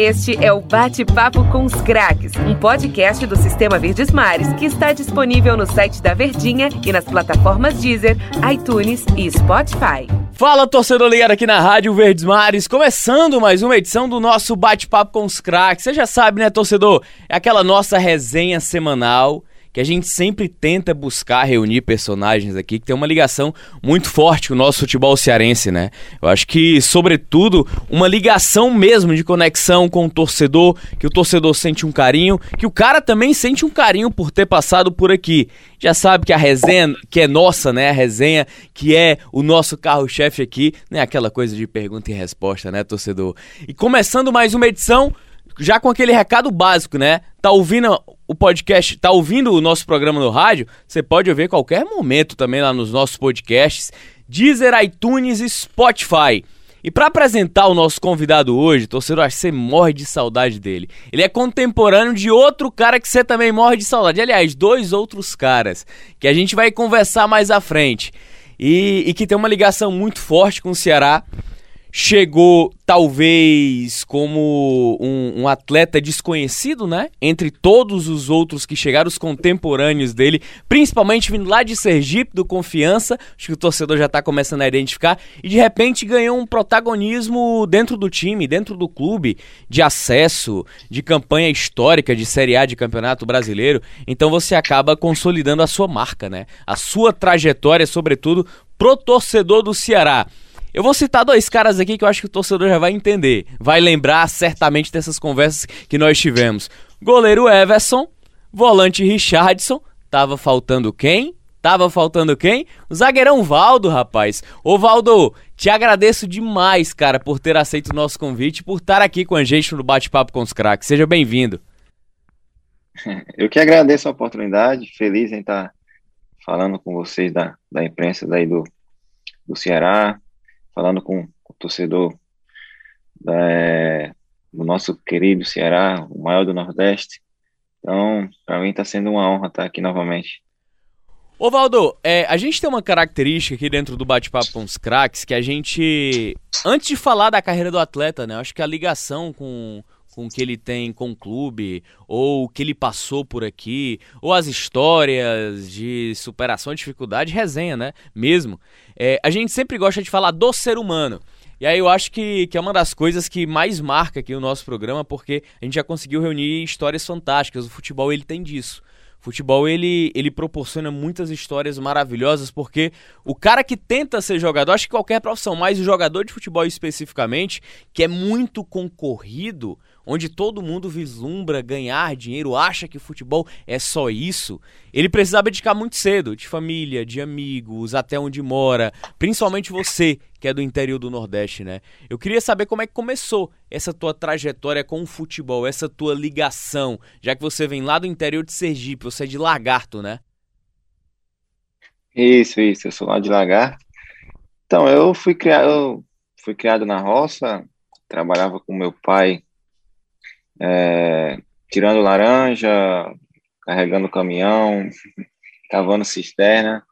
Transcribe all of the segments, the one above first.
Este é o Bate-Papo com os Craques, um podcast do Sistema Verdes Mares que está disponível no site da Verdinha e nas plataformas Deezer, iTunes e Spotify. Fala, torcedor ligado aqui na Rádio Verdes Mares, começando mais uma edição do nosso Bate-Papo com os Craques. Você já sabe, né, torcedor? É aquela nossa resenha semanal que a gente sempre tenta buscar reunir personagens aqui que tem uma ligação muito forte com o nosso futebol cearense, né? Eu acho que, sobretudo, uma ligação mesmo de conexão com o torcedor, que o torcedor sente um carinho, que o cara também sente um carinho por ter passado por aqui. Já sabe que a resenha, que é nossa, né? A resenha que é o nosso carro-chefe aqui, não é aquela coisa de pergunta e resposta, né, torcedor? E começando mais uma edição já com aquele recado básico, né? Tá ouvindo o podcast, tá ouvindo o nosso programa no rádio? Você pode ouvir qualquer momento também lá nos nossos podcasts, Deezer, iTunes e Spotify. E para apresentar o nosso convidado hoje, torcedor, acho que você morre de saudade dele. Ele é contemporâneo de outro cara que você também morre de saudade. Aliás, dois outros caras que a gente vai conversar mais à frente. E, e que tem uma ligação muito forte com o Ceará chegou talvez como um, um, atleta desconhecido, né? Entre todos os outros que chegaram, os contemporâneos dele, principalmente vindo lá de Sergipe, do Confiança, acho que o torcedor já está começando a identificar, e de repente ganhou um protagonismo dentro do time, dentro do clube, de acesso, de campanha histórica de Série A de Campeonato Brasileiro. Então você acaba consolidando a sua marca, né? A sua trajetória, sobretudo, pro torcedor do Ceará. Eu vou citar dois caras aqui que eu acho que o torcedor já vai entender. Vai lembrar certamente dessas conversas que nós tivemos. Goleiro Everson, volante Richardson. Tava faltando quem? Tava faltando quem? O zagueirão Valdo, rapaz. Ô Valdo, te agradeço demais, cara, por ter aceito o nosso convite, por estar aqui com a gente no Bate-Papo com os Craques. Seja bem-vindo. Eu que agradeço a oportunidade, feliz em estar falando com vocês da, da imprensa daí do, do Ceará, falando com, o torcedor é, do nosso querido Ceará, o maior do Nordeste. Então, para mim está sendo uma honra estar aqui novamente. Ô Valdo, é, a gente tem uma característica aqui dentro do bate-papo com os craques que a gente, antes de falar da carreira do atleta, né, acho que a ligação com com o que ele tem com o clube, ou o que ele passou por aqui, ou as histórias de superação de dificuldade, resenha, né? Mesmo. É, a gente sempre gosta de falar do ser humano. E aí eu acho que, que é uma das coisas que mais marca aqui o nosso programa, porque a gente já conseguiu reunir histórias fantásticas. O futebol ele tem disso. Futebol ele, ele proporciona muitas histórias maravilhosas porque o cara que tenta ser jogador, acho que qualquer profissão, mas o jogador de futebol especificamente, que é muito concorrido, onde todo mundo vislumbra ganhar dinheiro, acha que o futebol é só isso, ele precisa abdicar muito cedo de família, de amigos, até onde mora, principalmente você que é do interior do Nordeste, né? Eu queria saber como é que começou essa tua trajetória com o futebol, essa tua ligação, já que você vem lá do interior de Sergipe, você é de Lagarto, né? Isso, isso, eu sou lá de Lagarto. Então, eu fui criado, eu fui criado na roça, trabalhava com meu pai é, tirando laranja, carregando caminhão, cavando cisterna.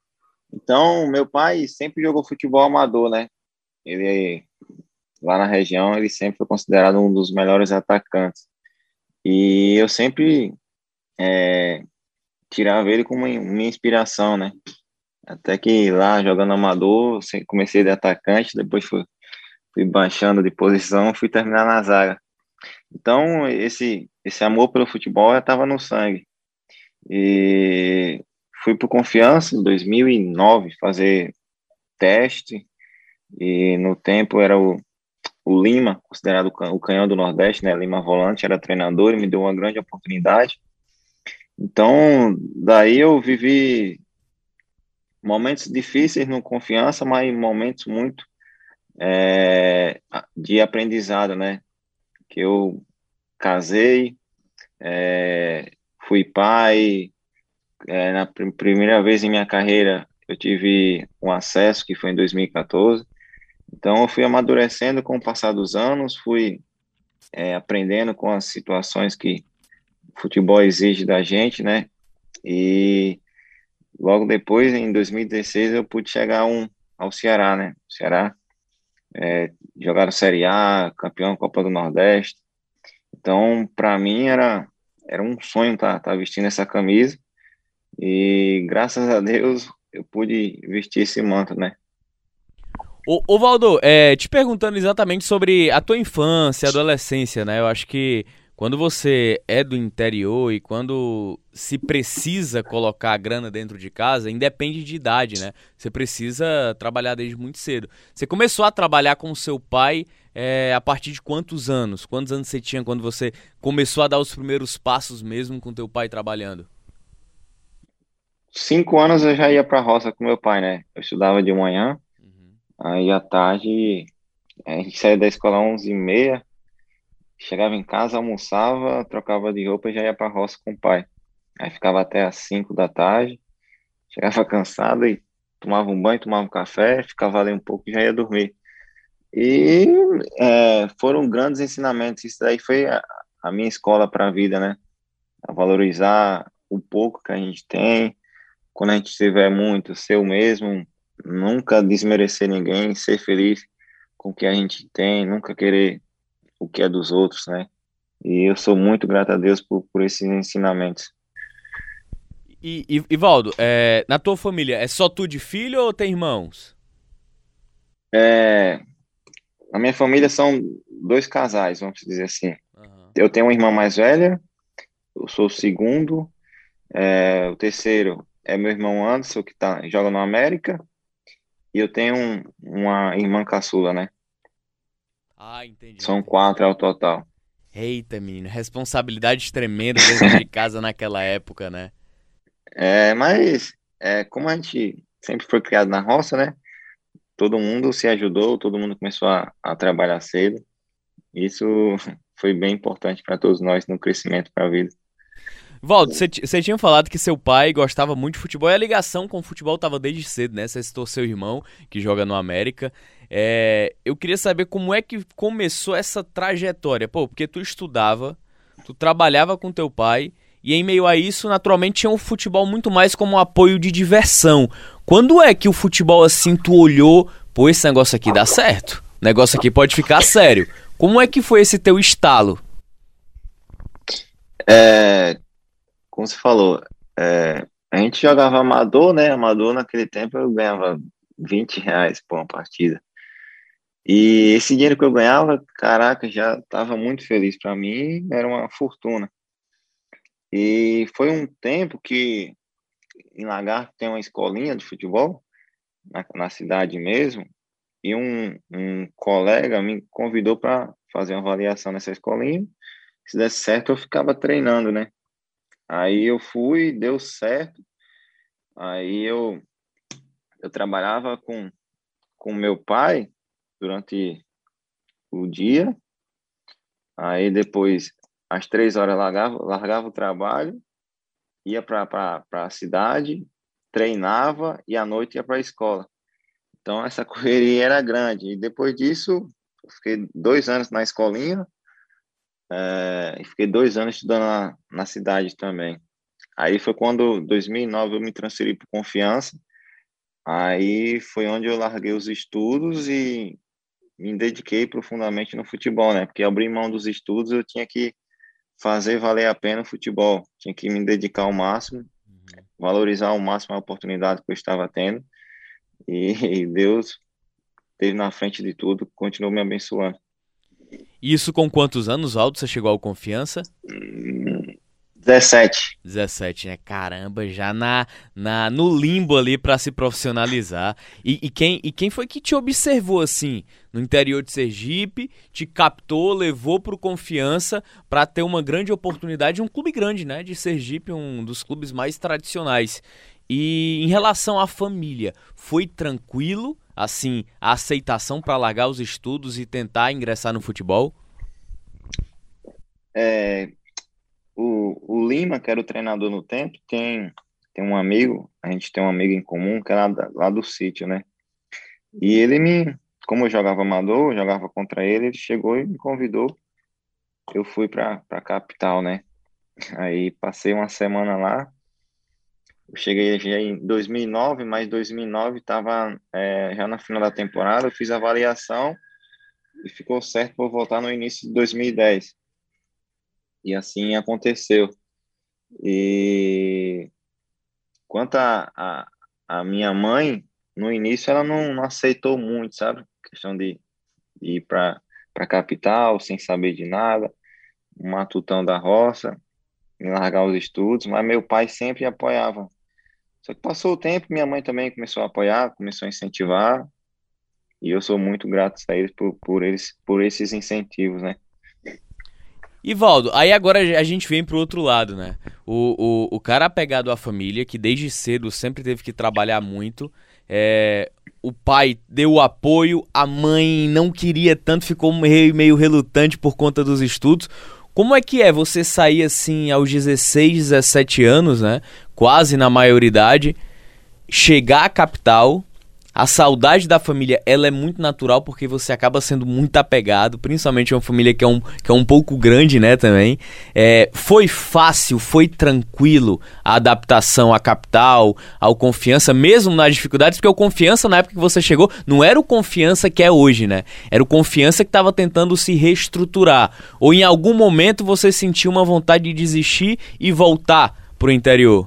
Então, meu pai sempre jogou futebol amador, né? Ele, lá na região, ele sempre foi considerado um dos melhores atacantes. E eu sempre é, tirava ele como minha inspiração, né? Até que lá, jogando amador, comecei de atacante, depois fui, fui baixando de posição, fui terminar na zaga. Então, esse, esse amor pelo futebol estava no sangue. E fui por confiança em 2009 fazer teste, e no tempo era o, o Lima, considerado o canhão do Nordeste, né? Lima Volante era treinador e me deu uma grande oportunidade. Então, daí eu vivi momentos difíceis no confiança, mas momentos muito é, de aprendizado, né? Que eu casei, é, fui pai, é, na pr primeira vez em minha carreira eu tive um acesso que foi em 2014, então eu fui amadurecendo com o passar dos anos, fui é, aprendendo com as situações que o futebol exige da gente, né, e logo depois, em 2016, eu pude chegar um, ao Ceará, né, o Ceará é, jogaram Série A, campeão Copa do Nordeste. Então, para mim era era um sonho estar tá, tá vestindo essa camisa e graças a Deus eu pude vestir esse manto, né? Ô, ô Valdo, é, te perguntando exatamente sobre a tua infância, adolescência, né? Eu acho que quando você é do interior e quando se precisa colocar a grana dentro de casa, independe de idade, né? Você precisa trabalhar desde muito cedo. Você começou a trabalhar com o seu pai é, a partir de quantos anos? Quantos anos você tinha quando você começou a dar os primeiros passos mesmo com teu pai trabalhando? Cinco anos eu já ia para a roça com meu pai, né? Eu estudava de manhã, uhum. aí à tarde a gente saía da escola às onze e meia, chegava em casa, almoçava, trocava de roupa e já ia para a roça com o pai. Aí ficava até às cinco da tarde, chegava cansado e tomava um banho, tomava um café, ficava ali um pouco e já ia dormir. E é, foram grandes ensinamentos. Isso daí foi a, a minha escola para a vida, né? A valorizar o pouco que a gente tem. Quando a gente tiver muito, ser o mesmo. Nunca desmerecer ninguém, ser feliz com o que a gente tem, nunca querer o que é dos outros, né? E eu sou muito grato a Deus por, por esses ensinamentos. E, e Ivaldo, é, na tua família, é só tu de filho ou tem irmãos? É, a minha família são dois casais, vamos dizer assim. Uhum. Eu tenho uma irmã mais velha, eu sou o segundo. É, o terceiro é meu irmão Anderson, que tá, joga no América. E eu tenho um, uma irmã caçula, né? Ah, entendi. São quatro ao total. Eita, menino, responsabilidade tremenda dentro de casa naquela época, né? É, mas é, como a gente sempre foi criado na roça, né? todo mundo se ajudou, todo mundo começou a, a trabalhar cedo. Isso foi bem importante para todos nós no crescimento para a vida. Valdo, você tinha falado que seu pai gostava muito de futebol e a ligação com o futebol estava desde cedo, né? Você citou seu irmão, que joga no América. É, eu queria saber como é que começou essa trajetória. Pô, porque tu estudava, tu trabalhava com teu pai e em meio a isso, naturalmente, tinha o futebol muito mais como um apoio de diversão. Quando é que o futebol assim tu olhou, pô, esse negócio aqui dá certo? O negócio aqui pode ficar sério. Como é que foi esse teu estalo? É, como você falou, é, a gente jogava amador, né? Amador naquele tempo eu ganhava 20 reais por uma partida. E esse dinheiro que eu ganhava, caraca, já estava muito feliz para mim, era uma fortuna. E foi um tempo que em Lagarto tem uma escolinha de futebol, na, na cidade mesmo, e um, um colega me convidou para fazer uma avaliação nessa escolinha. Se desse certo, eu ficava treinando, né? Aí eu fui, deu certo. Aí eu, eu trabalhava com, com meu pai durante o dia. Aí depois às três horas largava, largava o trabalho, ia para a cidade, treinava e à noite ia para a escola. Então essa correria era grande. E depois disso, fiquei dois anos na escolinha é, e fiquei dois anos estudando na, na cidade também. Aí foi quando, 2009, eu me transferi para Confiança. Aí foi onde eu larguei os estudos e me dediquei profundamente no futebol, né? Porque abrir mão dos estudos eu tinha que fazer valer a pena o futebol. Tinha que me dedicar ao máximo, uhum. valorizar ao máximo a oportunidade que eu estava tendo. E, Deus esteve na frente de tudo, continuou me abençoando. Isso com quantos anos, Aldo, você chegou ao Confiança? Hum, 17. 17, né? Caramba, já na, na no limbo ali para se profissionalizar. E, e, quem, e quem foi que te observou assim, no interior de Sergipe, te captou, levou pro confiança para ter uma grande oportunidade, um clube grande, né? De Sergipe, um dos clubes mais tradicionais. E em relação à família, foi tranquilo, assim, a aceitação para largar os estudos e tentar ingressar no futebol? É, o, o Lima, que era o treinador no tempo, tem, tem um amigo, a gente tem um amigo em comum, que é lá, lá do sítio, né? E ele me, como eu jogava amador, eu jogava contra ele, ele chegou e me convidou. Eu fui para a capital, né? Aí passei uma semana lá. Eu cheguei em 2009, mas 2009 estava é, já na final da temporada. Eu fiz a avaliação e ficou certo por voltar no início de 2010. E assim aconteceu. E quanto a, a, a minha mãe, no início ela não, não aceitou muito, sabe? questão de, de ir para a capital sem saber de nada, um matutão da roça, largar os estudos, mas meu pai sempre apoiava. Só que passou o tempo, minha mãe também começou a apoiar, começou a incentivar, e eu sou muito grato a eles por, por, eles, por esses incentivos, né? Ivaldo, aí agora a gente vem pro outro lado, né? O, o, o cara apegado à família, que desde cedo sempre teve que trabalhar muito, é, o pai deu o apoio, a mãe não queria tanto, ficou meio, meio relutante por conta dos estudos. Como é que é você sair assim aos 16, 17 anos, né? Quase na maioridade, chegar à capital, a saudade da família, ela é muito natural porque você acaba sendo muito apegado, principalmente uma família que é um, que é um pouco grande, né, também. É, foi fácil, foi tranquilo a adaptação à capital, ao confiança, mesmo nas dificuldades, porque o confiança na época que você chegou não era o confiança que é hoje, né? Era o confiança que estava tentando se reestruturar. Ou em algum momento você sentiu uma vontade de desistir e voltar pro interior?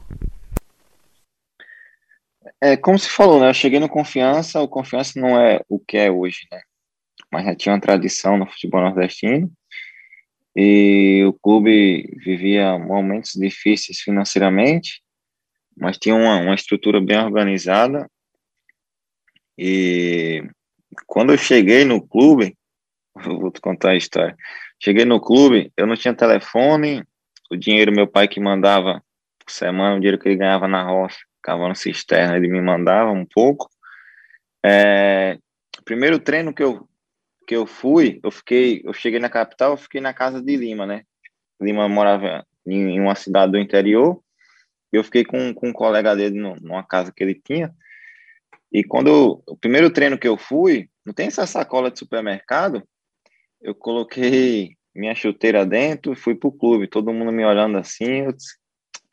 É, como se falou, né? Eu cheguei no Confiança, o Confiança não é o que é hoje, né? Mas já tinha uma tradição no futebol nordestino e o clube vivia momentos difíceis financeiramente, mas tinha uma, uma estrutura bem organizada. E quando eu cheguei no clube, vou te contar a história. Cheguei no clube, eu não tinha telefone, o dinheiro meu pai que mandava por semana, o dinheiro que ele ganhava na roça, cavando cisterna, ele me mandava um pouco. É, primeiro treino que eu que eu fui, eu fiquei, eu cheguei na capital, eu fiquei na casa de Lima, né? Lima morava em, uma cidade do interior. Eu fiquei com, com um colega dele numa casa que ele tinha. E quando o primeiro treino que eu fui, não tem essa sacola de supermercado, eu coloquei minha chuteira dentro, fui pro clube, todo mundo me olhando assim, eu disse,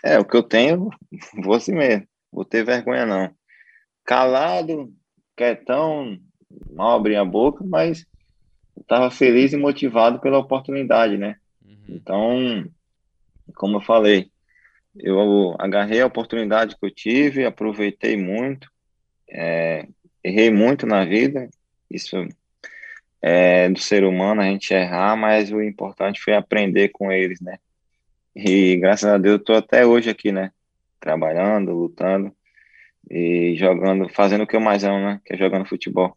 é, o que eu tenho, vou assim mesmo vou ter vergonha não. Calado, quietão, mal abri a boca, mas estava feliz e motivado pela oportunidade, né? Uhum. Então, como eu falei, eu agarrei a oportunidade que eu tive, aproveitei muito, é, errei muito na vida, isso é do ser humano, a gente errar, mas o importante foi aprender com eles, né? E graças a Deus eu tô até hoje aqui, né? Trabalhando, lutando e jogando, fazendo o que eu mais amo, né? Que é jogando futebol.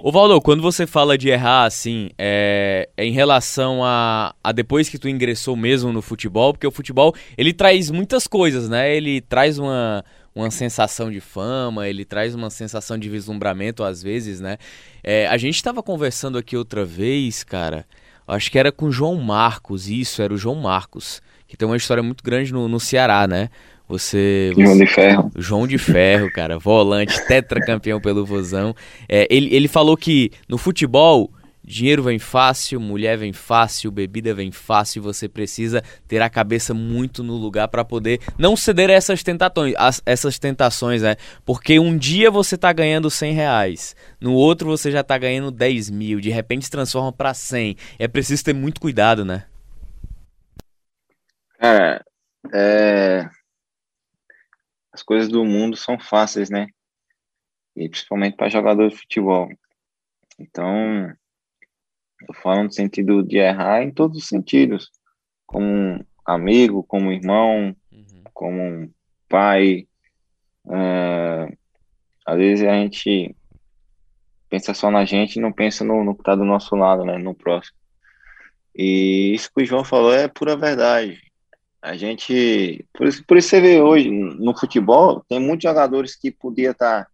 Ô Valdo, quando você fala de errar assim, é, é, em relação a, a depois que tu ingressou mesmo no futebol, porque o futebol ele traz muitas coisas, né? Ele traz uma, uma sensação de fama, ele traz uma sensação de vislumbramento às vezes, né? É, a gente estava conversando aqui outra vez, cara, acho que era com o João Marcos, isso, era o João Marcos, que tem uma história muito grande no, no Ceará, né? Você, João de Ferro. João de Ferro, cara, volante, tetracampeão pelo Vozão. É, ele, ele falou que no futebol dinheiro vem fácil, mulher vem fácil, bebida vem fácil. Você precisa ter a cabeça muito no lugar para poder não ceder a essas tentações, essas tentações, né? Porque um dia você tá ganhando 100 reais, no outro você já tá ganhando 10 mil, de repente se transforma para 100. É preciso ter muito cuidado, né? Cara, é, as coisas do mundo são fáceis, né? E principalmente para jogador de futebol. Então, eu falo no sentido de errar em todos os sentidos, como amigo, como irmão, uhum. como pai. É, às vezes a gente pensa só na gente e não pensa no, no que está do nosso lado, né? No próximo. E isso que o João falou é pura verdade. A gente. Por isso, por isso você vê hoje, no futebol, tem muitos jogadores que podiam estar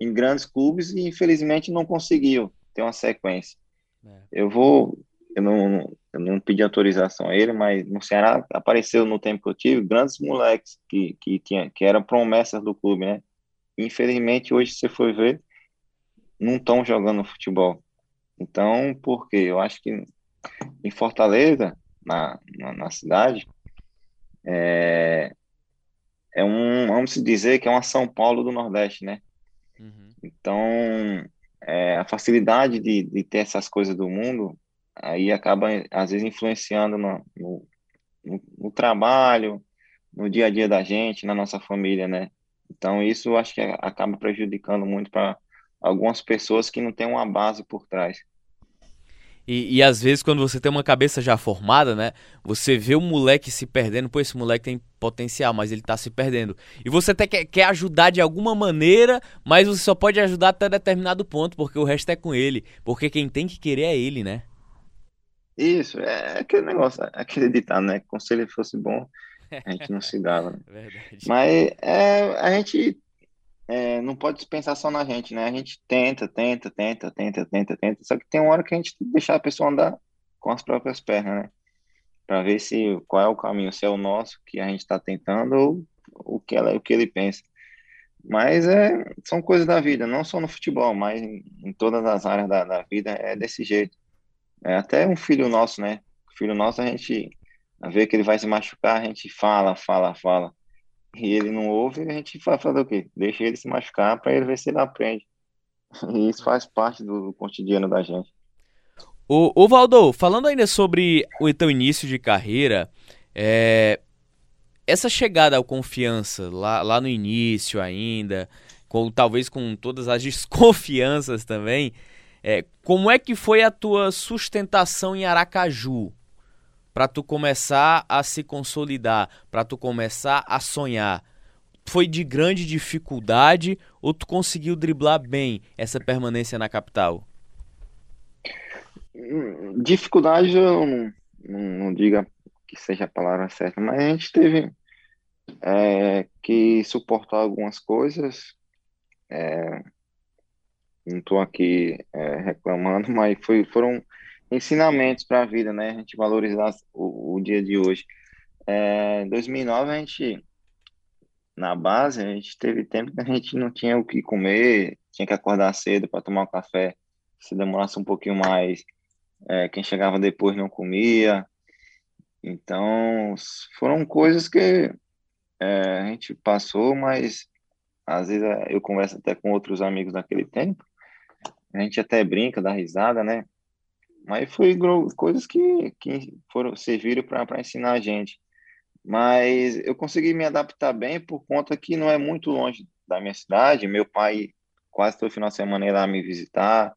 em grandes clubes e infelizmente não conseguiu ter uma sequência. É. Eu vou. Eu não, eu não pedi autorização a ele, mas no Ceará apareceu no tempo que eu tive grandes moleques que, que, tinha, que eram promessas do clube, né? Infelizmente, hoje, você for ver, não estão jogando futebol. Então, por quê? Eu acho que em Fortaleza, na, na, na cidade, é, é um, vamos dizer que é uma São Paulo do Nordeste, né? Uhum. Então, é, a facilidade de, de ter essas coisas do mundo aí acaba, às vezes, influenciando no, no, no, trabalho, no dia a dia da gente, na nossa família, né? Então isso acho que acaba prejudicando muito para algumas pessoas que não têm uma base por trás. E, e, às vezes, quando você tem uma cabeça já formada, né? Você vê o moleque se perdendo, pô, esse moleque tem potencial, mas ele tá se perdendo. E você até quer, quer ajudar de alguma maneira, mas você só pode ajudar até determinado ponto, porque o resto é com ele. Porque quem tem que querer é ele, né? Isso, é aquele negócio, aquele ditado, né? Se ele fosse bom, a gente não se dava. Né? Mas é, a gente é, não pode pensar só na gente, né? A gente tenta, tenta, tenta, tenta, tenta, tenta, só que tem uma hora que a gente tem que deixar a pessoa andar com as próprias pernas, né? Para ver se qual é o caminho, se é o nosso que a gente está tentando ou o que, ela, o que ele pensa. Mas é, são coisas da vida, não só no futebol, mas em, em todas as áreas da, da, vida é desse jeito. É até um filho nosso, né? filho nosso, a gente vê que ele vai se machucar, a gente fala, fala, fala e ele não ouve, a gente vai fazer o quê? Deixa ele se machucar para ele ver se ele aprende. E isso faz parte do cotidiano da gente. O, o Valdo, falando ainda sobre o teu início de carreira, é, essa chegada ao confiança lá, lá no início ainda, com, talvez com todas as desconfianças também, é, como é que foi a tua sustentação em Aracaju? Para tu começar a se consolidar, para tu começar a sonhar? Foi de grande dificuldade ou tu conseguiu driblar bem essa permanência na capital? Dificuldade eu não, não, não diga que seja a palavra certa, mas a gente teve é, que suportar algumas coisas. É, não estou aqui é, reclamando, mas foi, foram ensinamentos para a vida, né? A gente valorizar o, o dia de hoje. É, em 2009, a gente, na base, a gente teve tempo que a gente não tinha o que comer, tinha que acordar cedo para tomar um café. Se demorasse um pouquinho mais, é, quem chegava depois não comia. Então, foram coisas que é, a gente passou, mas às vezes eu converso até com outros amigos daquele tempo. A gente até brinca, dá risada, né? Mas foi coisas que, que foram serviram para ensinar a gente. Mas eu consegui me adaptar bem por conta que não é muito longe da minha cidade. Meu pai quase todo final de semana ia lá me visitar,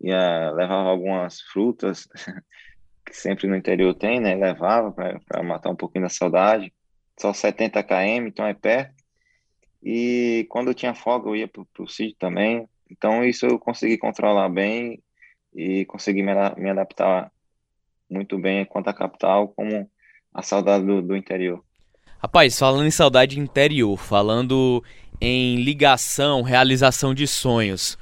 ia, levava algumas frutas, que sempre no interior tem, né? Levava para matar um pouquinho da saudade. Só 70 km, então é perto. E quando eu tinha folga, eu ia para o sítio também. Então, isso eu consegui controlar bem e consegui me, me adaptar muito bem quanto à capital, como a saudade do, do interior. Rapaz, falando em saudade interior, falando em ligação, realização de sonhos.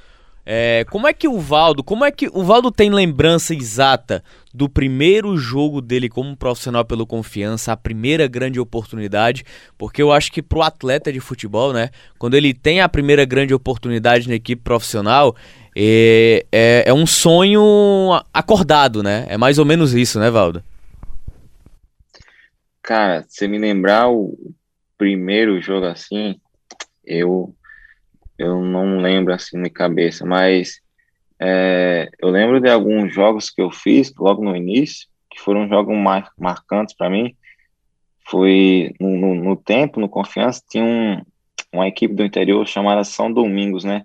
É, como é que o Valdo, como é que o Valdo tem lembrança exata do primeiro jogo dele como profissional pelo Confiança, a primeira grande oportunidade? Porque eu acho que pro atleta de futebol, né, quando ele tem a primeira grande oportunidade na equipe profissional, é, é, é um sonho acordado, né? É mais ou menos isso, né, Valdo? Cara, se me lembrar o primeiro jogo assim, eu eu não lembro assim de cabeça, mas é, eu lembro de alguns jogos que eu fiz logo no início, que foram jogos mar, marcantes para mim. Foi no, no, no, tempo, no Confiança, tinha um, uma equipe do interior chamada São Domingos, né?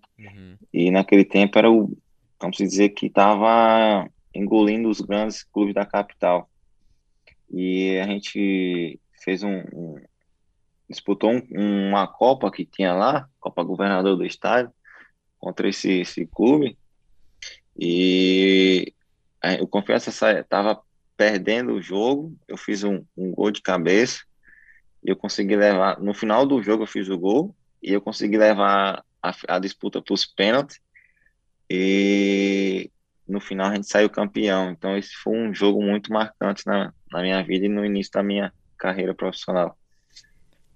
E naquele tempo era o, vamos dizer que estava engolindo os grandes clubes da capital. E a gente fez um, um disputou um, uma Copa que tinha lá, Copa Governador do Estado, contra esse, esse clube. E o Confiança estava perdendo o jogo, eu fiz um, um gol de cabeça, e eu consegui levar, no final do jogo eu fiz o gol, e eu consegui levar a, a disputa para os pênaltis, e no final a gente saiu campeão. Então esse foi um jogo muito marcante na, na minha vida e no início da minha carreira profissional.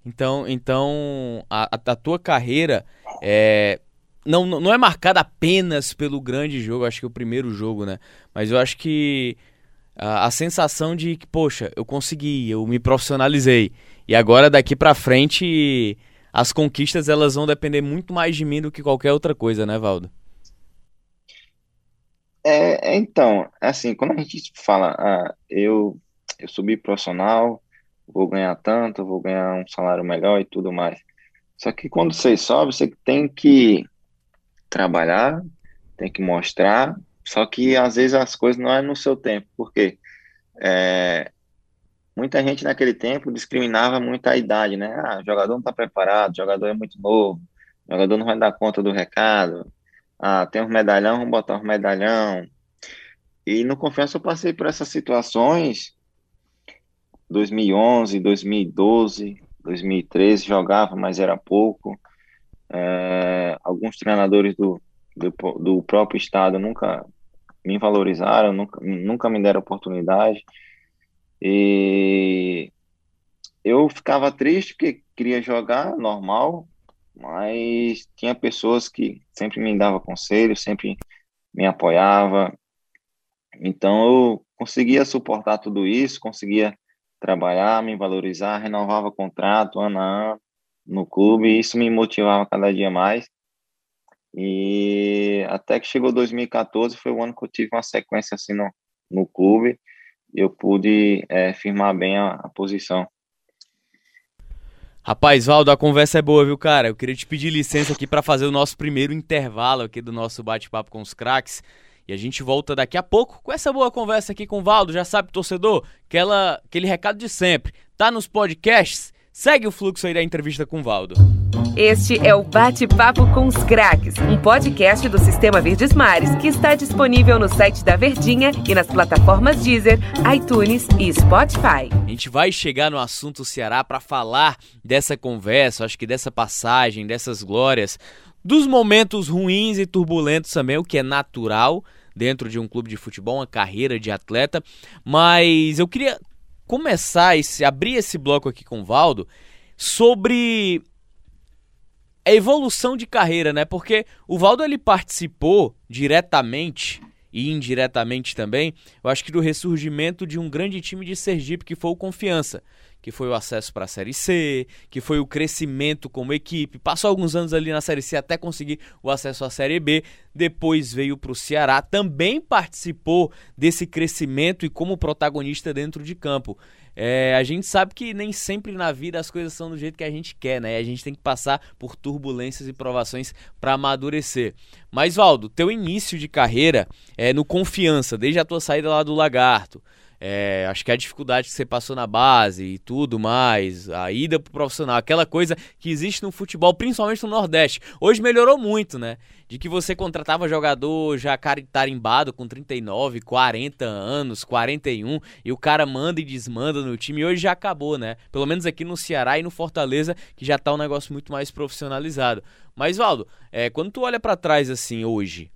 Então, então a, a tua carreira é, não, não é marcada apenas pelo grande jogo, acho que é o primeiro jogo, né? Mas eu acho que a, a sensação de que, poxa, eu consegui, eu me profissionalizei. E agora daqui para frente as conquistas elas vão depender muito mais de mim do que qualquer outra coisa, né, Valdo? É, é então, assim, quando a gente fala, ah, eu, eu subi profissional, vou ganhar tanto, vou ganhar um salário melhor e tudo mais. Só que quando você sobe, você tem que trabalhar, tem que mostrar, só que às vezes as coisas não é no seu tempo, porque é, muita gente naquele tempo discriminava muito a idade, né? Ah, jogador não está preparado, jogador é muito novo, jogador não vai dar conta do recado. Ah, tem um medalhão, vamos botar um medalhão. E no Confiança eu passei por essas situações, 2011, 2012, 2013 jogava, mas era pouco. É, alguns treinadores do, do, do, próprio estado nunca me valorizaram, nunca, nunca me deram oportunidade. E eu ficava triste porque queria jogar normal, mas tinha pessoas que sempre me davam conselhos, sempre me apoiava. Então eu conseguia suportar tudo isso, conseguia trabalhar, me valorizar, renovava contrato ano a ano no clube, e isso me motivava cada dia mais. E até que chegou 2014, foi o ano que eu tive uma sequência assim no, no clube, eu pude é, firmar bem a, a posição. Rapaz, Valdo, a conversa é boa, viu, cara? Eu queria te pedir licença aqui para fazer o nosso primeiro intervalo aqui do nosso bate-papo com os craques. E a gente volta daqui a pouco com essa boa conversa aqui com o Valdo. Já sabe, torcedor, aquela, aquele recado de sempre. Tá nos podcasts? Segue o fluxo aí da entrevista com o Valdo. Este é o Bate-Papo com os Craques, um podcast do Sistema Verdes Mares que está disponível no site da Verdinha e nas plataformas Deezer, iTunes e Spotify. A gente vai chegar no assunto Ceará para falar dessa conversa, acho que dessa passagem, dessas glórias dos momentos ruins e turbulentos também, o que é natural dentro de um clube de futebol, uma carreira de atleta. Mas eu queria começar esse abrir esse bloco aqui com o Valdo sobre a evolução de carreira, né? Porque o Valdo ele participou diretamente e indiretamente também, eu acho que do ressurgimento de um grande time de Sergipe que foi o Confiança que foi o acesso para a Série C, que foi o crescimento como equipe. Passou alguns anos ali na Série C até conseguir o acesso à Série B. Depois veio para o Ceará, também participou desse crescimento e como protagonista dentro de campo. É, a gente sabe que nem sempre na vida as coisas são do jeito que a gente quer, né? A gente tem que passar por turbulências e provações para amadurecer. Mas, Valdo, teu início de carreira é no Confiança, desde a tua saída lá do Lagarto. É, acho que a dificuldade que você passou na base e tudo mais, a ida pro profissional, aquela coisa que existe no futebol, principalmente no Nordeste. Hoje melhorou muito, né? De que você contratava jogador já tarimbado com 39, 40 anos, 41, e o cara manda e desmanda no time. E hoje já acabou, né? Pelo menos aqui no Ceará e no Fortaleza, que já tá um negócio muito mais profissionalizado. Mas, Valdo, é, quando tu olha para trás assim hoje,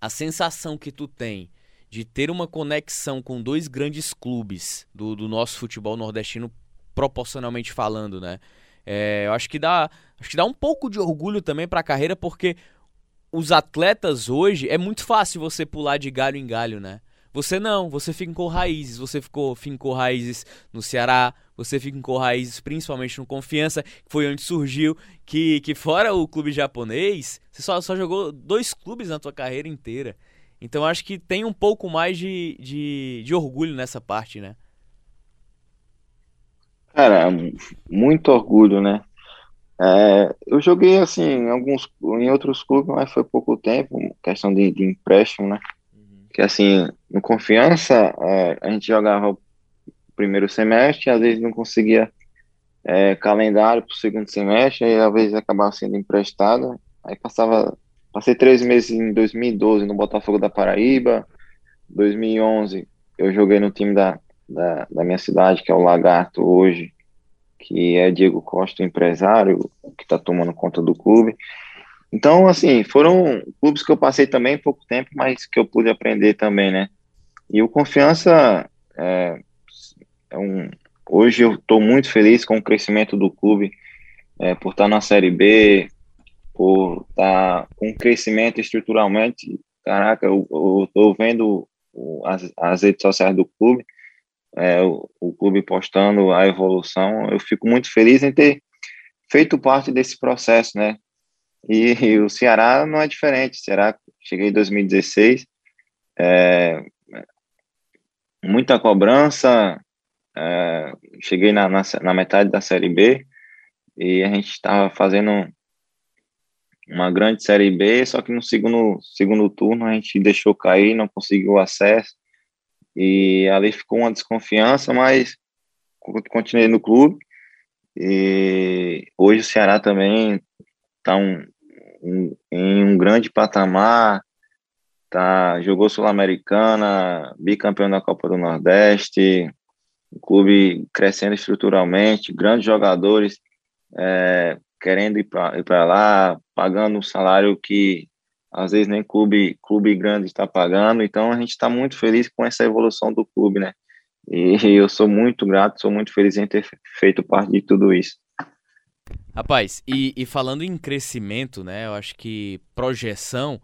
a sensação que tu tem de ter uma conexão com dois grandes clubes do, do nosso futebol nordestino, proporcionalmente falando, né? É, eu acho que dá, acho que dá um pouco de orgulho também para a carreira, porque os atletas hoje é muito fácil você pular de galho em galho, né? Você não, você fica com raízes, você ficou fincou raízes no Ceará, você fica raízes principalmente no Confiança, que foi onde surgiu, que, que fora o clube japonês, você só, só jogou dois clubes na tua carreira inteira. Então acho que tem um pouco mais de, de, de orgulho nessa parte, né? Cara, muito orgulho, né? É, eu joguei assim em alguns em outros clubes, mas foi pouco tempo, questão de, de empréstimo, né? Uhum. Que assim, no confiança, é, a gente jogava o primeiro semestre, às vezes não conseguia é, calendário para o segundo semestre, aí às vezes acabava sendo emprestado, aí passava Passei três meses em 2012 no Botafogo da Paraíba. 2011 eu joguei no time da, da, da minha cidade, que é o Lagarto hoje, que é Diego Costa, empresário, que está tomando conta do clube. Então, assim, foram clubes que eu passei também pouco tempo, mas que eu pude aprender também, né? E o Confiança é, é um. Hoje eu estou muito feliz com o crescimento do clube, é, por estar na Série B, por estar tá com crescimento estruturalmente. Caraca, eu, estou vendo as, as redes sociais do clube, é, o, o, clube postando a evolução. Eu fico muito feliz em ter feito parte desse processo, né? E, e o Ceará não é diferente. O Ceará, cheguei em 2016, é, muita cobrança, é, cheguei na, na, na, metade da Série B e a gente estava fazendo uma grande Série B, só que no segundo, segundo turno a gente deixou cair, não conseguiu acesso. E ali ficou uma desconfiança, mas continuei no clube. E hoje o Ceará também está um, um, em um grande patamar, tá, jogou Sul-Americana, bicampeão da Copa do Nordeste, o clube crescendo estruturalmente, grandes jogadores é, querendo ir para lá, pagando um salário que às vezes nem clube, clube grande está pagando, então a gente está muito feliz com essa evolução do clube, né? E eu sou muito grato, sou muito feliz em ter feito parte de tudo isso. Rapaz, e, e falando em crescimento, né? Eu acho que projeção,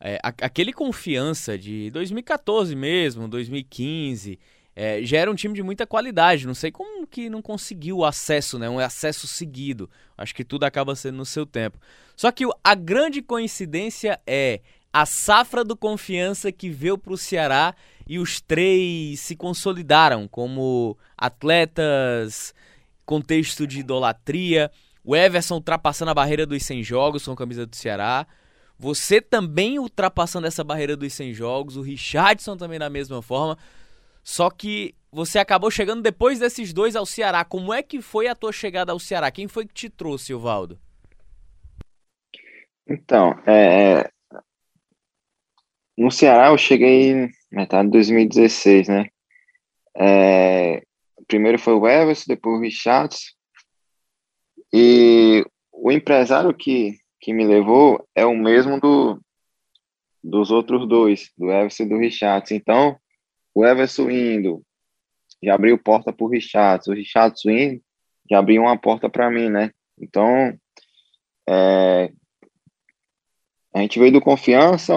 é, aquele confiança de 2014 mesmo, 2015, é, já era um time de muita qualidade. Não sei como que não conseguiu o acesso, né? Um acesso seguido. Acho que tudo acaba sendo no seu tempo. Só que a grande coincidência é a safra do confiança que veio para o Ceará e os três se consolidaram como atletas, contexto de idolatria. O Everson ultrapassando a barreira dos 100 jogos com a camisa do Ceará. Você também ultrapassando essa barreira dos 100 jogos. O Richardson também da mesma forma. Só que você acabou chegando depois desses dois ao Ceará. Como é que foi a tua chegada ao Ceará? Quem foi que te trouxe, Valdo? Então, é, é no Ceará eu cheguei metade de 2016, né? É, primeiro foi o Everson, depois o Richards. E o empresário que, que me levou é o mesmo do, dos outros dois, do Everson e do Richards. Então, o Everson indo, já abriu porta para o Richards. O Richards indo, já abriu uma porta para mim, né? Então, é, a gente veio do confiança,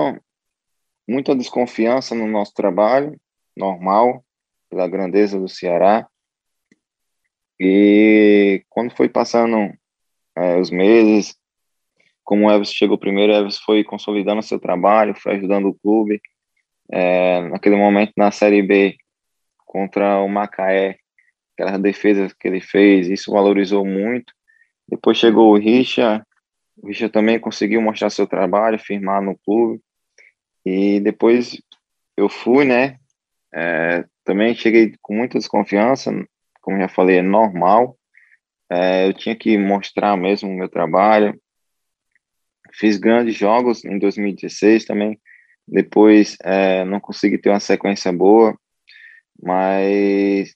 muita desconfiança no nosso trabalho, normal, pela grandeza do Ceará. E quando foi passando é, os meses, como o Elvis chegou primeiro, o Elvis foi consolidando seu trabalho, foi ajudando o clube. É, naquele momento, na Série B, contra o Macaé, aquelas defesas que ele fez, isso valorizou muito. Depois chegou o Richa, o Richa também conseguiu mostrar seu trabalho, firmar no clube. E depois eu fui, né? É, também cheguei com muita desconfiança, como já falei, é normal. É, eu tinha que mostrar mesmo o meu trabalho. Fiz grandes jogos em 2016 também. Depois é, não consegui ter uma sequência boa, mas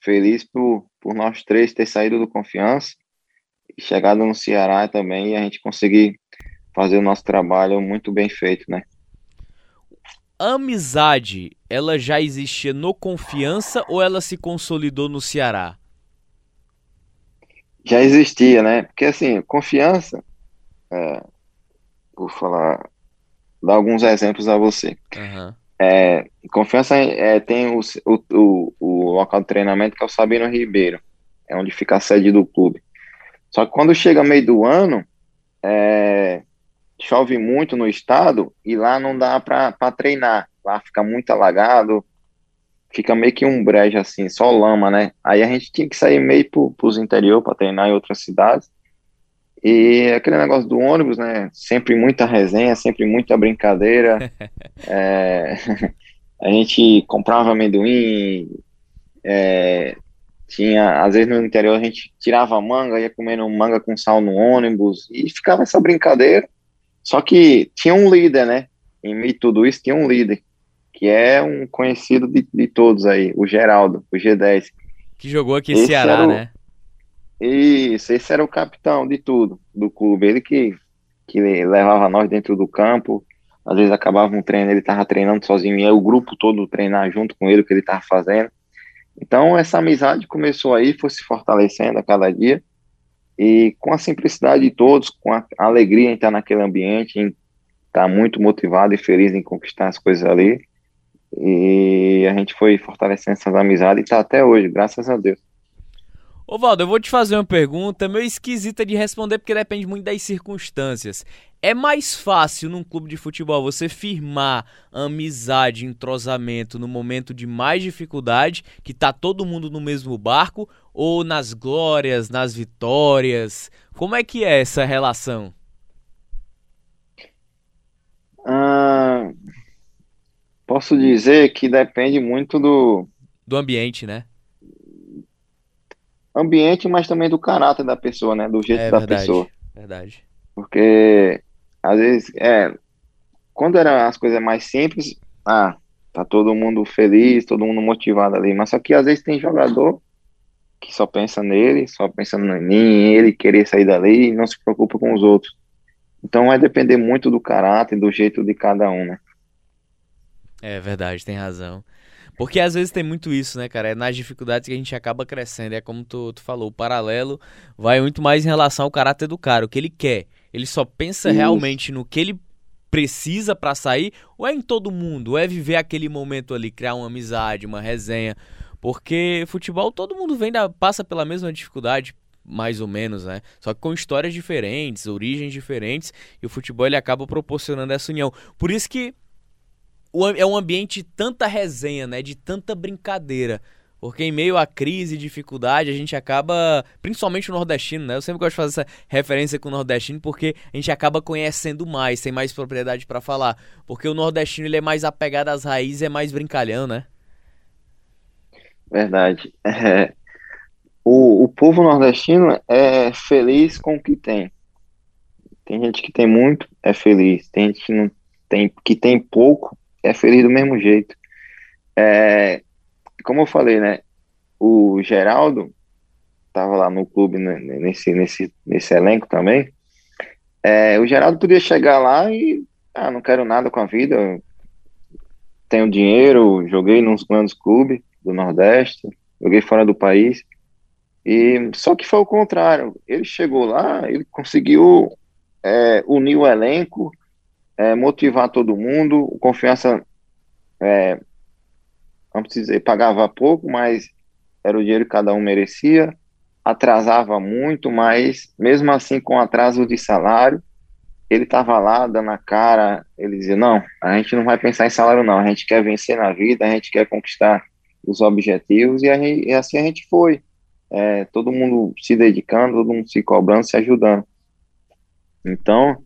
feliz por, por nós três ter saído do confiança e chegado no Ceará também e a gente conseguir fazer o nosso trabalho muito bem feito, né? amizade, ela já existia no Confiança ou ela se consolidou no Ceará? Já existia, né? Porque assim, confiança, é, vou falar, dar alguns exemplos a você. Uhum. É, confiança é, tem o, o, o, local de treinamento que é o Sabino Ribeiro, é onde fica a sede do clube. Só que quando chega meio do ano, é, chove muito no estado e lá não dá para treinar. Lá fica muito alagado, fica meio que um brejo assim, só lama, né? Aí a gente tinha que sair meio para os interior para treinar em outras cidades. E aquele negócio do ônibus, né? Sempre muita resenha, sempre muita brincadeira. é, a gente comprava amendoim, é, tinha, às vezes no interior a gente tirava manga, ia comendo manga com sal no ônibus, e ficava essa brincadeira. Só que tinha um líder, né? Em meio de tudo isso, tinha um líder, que é um conhecido de, de todos aí, o Geraldo, o G10. Que jogou aqui em Ceará, o... né? Isso, esse era o capitão de tudo, do clube. Ele que, que levava nós dentro do campo. Às vezes acabava um treino, ele estava treinando sozinho, e aí o grupo todo treinar junto com ele, o que ele estava fazendo. Então, essa amizade começou aí, foi se fortalecendo a cada dia. E com a simplicidade de todos, com a alegria em estar naquele ambiente, em estar muito motivado e feliz em conquistar as coisas ali. E a gente foi fortalecendo essas amizades e está até hoje, graças a Deus. Ô Valdo, eu vou te fazer uma pergunta meio esquisita de responder porque depende muito das circunstâncias. É mais fácil num clube de futebol você firmar amizade, entrosamento no momento de mais dificuldade, que tá todo mundo no mesmo barco, ou nas glórias, nas vitórias? Como é que é essa relação? Ah, posso dizer que depende muito do do ambiente, né? Ambiente, mas também do caráter da pessoa, né? Do jeito É da verdade, pessoa. verdade. Porque às vezes, é, quando eram as coisas mais simples, ah, tá todo mundo feliz, todo mundo motivado ali. Mas só que às vezes tem jogador que só pensa nele, só pensa em ele querer sair dali e não se preocupa com os outros. Então vai depender muito do caráter, do jeito de cada um, né? É verdade, tem razão. Porque às vezes tem muito isso, né, cara? É nas dificuldades que a gente acaba crescendo. É como tu, tu falou, o paralelo vai muito mais em relação ao caráter do cara, o que ele quer. Ele só pensa Isso. realmente no que ele precisa pra sair, ou é em todo mundo, ou é viver aquele momento ali, criar uma amizade, uma resenha. Porque futebol todo mundo vem da, passa pela mesma dificuldade, mais ou menos, né? Só que com histórias diferentes, origens diferentes, e o futebol ele acaba proporcionando essa união. Por isso que é um ambiente de tanta resenha, né? De tanta brincadeira. Porque em meio à crise dificuldade, a gente acaba, principalmente o nordestino, né? Eu sempre gosto de fazer essa referência com o nordestino porque a gente acaba conhecendo mais, tem mais propriedade pra falar. Porque o nordestino ele é mais apegado às raízes, é mais brincalhão, né? Verdade. É, o, o povo nordestino é feliz com o que tem. Tem gente que tem muito, é feliz. Tem gente que não tem, que tem pouco, é feliz do mesmo jeito. É, como eu falei, né? O Geraldo estava lá no clube né, nesse, nesse, nesse elenco também. É, o Geraldo podia chegar lá e ah, não quero nada com a vida. Tenho dinheiro, joguei nos grandes clubes do Nordeste, joguei fora do país. E só que foi o contrário. Ele chegou lá, ele conseguiu é, unir o elenco, é, motivar todo mundo. O Confiança, é, vamos dizer, pagava pouco, mas era o dinheiro que cada um merecia. Atrasava muito, mas mesmo assim, com atraso de salário, ele estava lá dando a cara. Ele dizia: Não, a gente não vai pensar em salário, não. A gente quer vencer na vida, a gente quer conquistar os objetivos, e, a gente- e assim a gente foi. É, todo mundo se dedicando, todo mundo se cobrando, se ajudando. Então,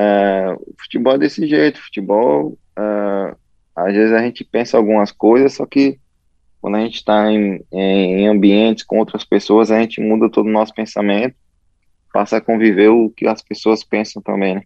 é, o futebol é desse jeito. Futebol, é, às vezes a gente pensa algumas coisas, só que quando a gente está em, em ambientes com outras pessoas, a gente muda todo o nosso pensamento, passa a conviver o que as pessoas pensam também, né?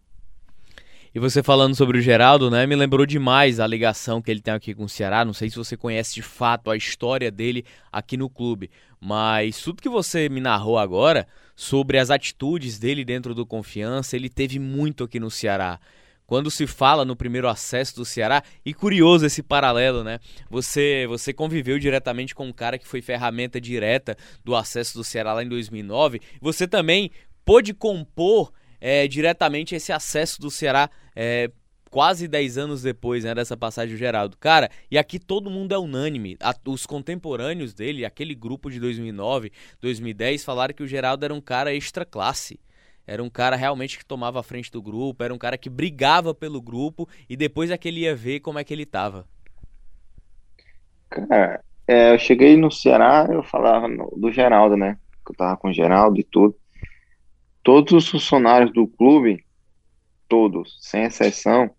E você falando sobre o Geraldo, né, me lembrou demais a ligação que ele tem aqui com o Ceará. Não sei se você conhece de fato a história dele aqui no clube, mas tudo que você me narrou agora sobre as atitudes dele dentro do Confiança, ele teve muito aqui no Ceará. Quando se fala no primeiro acesso do Ceará, e curioso esse paralelo, né? Você você conviveu diretamente com um cara que foi ferramenta direta do acesso do Ceará lá em 2009. Você também pôde compor é, diretamente esse acesso do Ceará é, quase 10 anos depois né, dessa passagem do Geraldo. Cara, e aqui todo mundo é unânime. A- os contemporâneos dele, aquele grupo de 2009, 2010, falaram que o Geraldo era um cara extra classe. Era um cara realmente que tomava a frente do grupo, era um cara que brigava pelo grupo e depois é que ele ia ver como é que ele tava. Cara, é, eu cheguei no Ceará, eu falava do Geraldo, né? Que eu tava com o Geraldo e tudo. Todos os funcionários do clube, todos, sem exceção,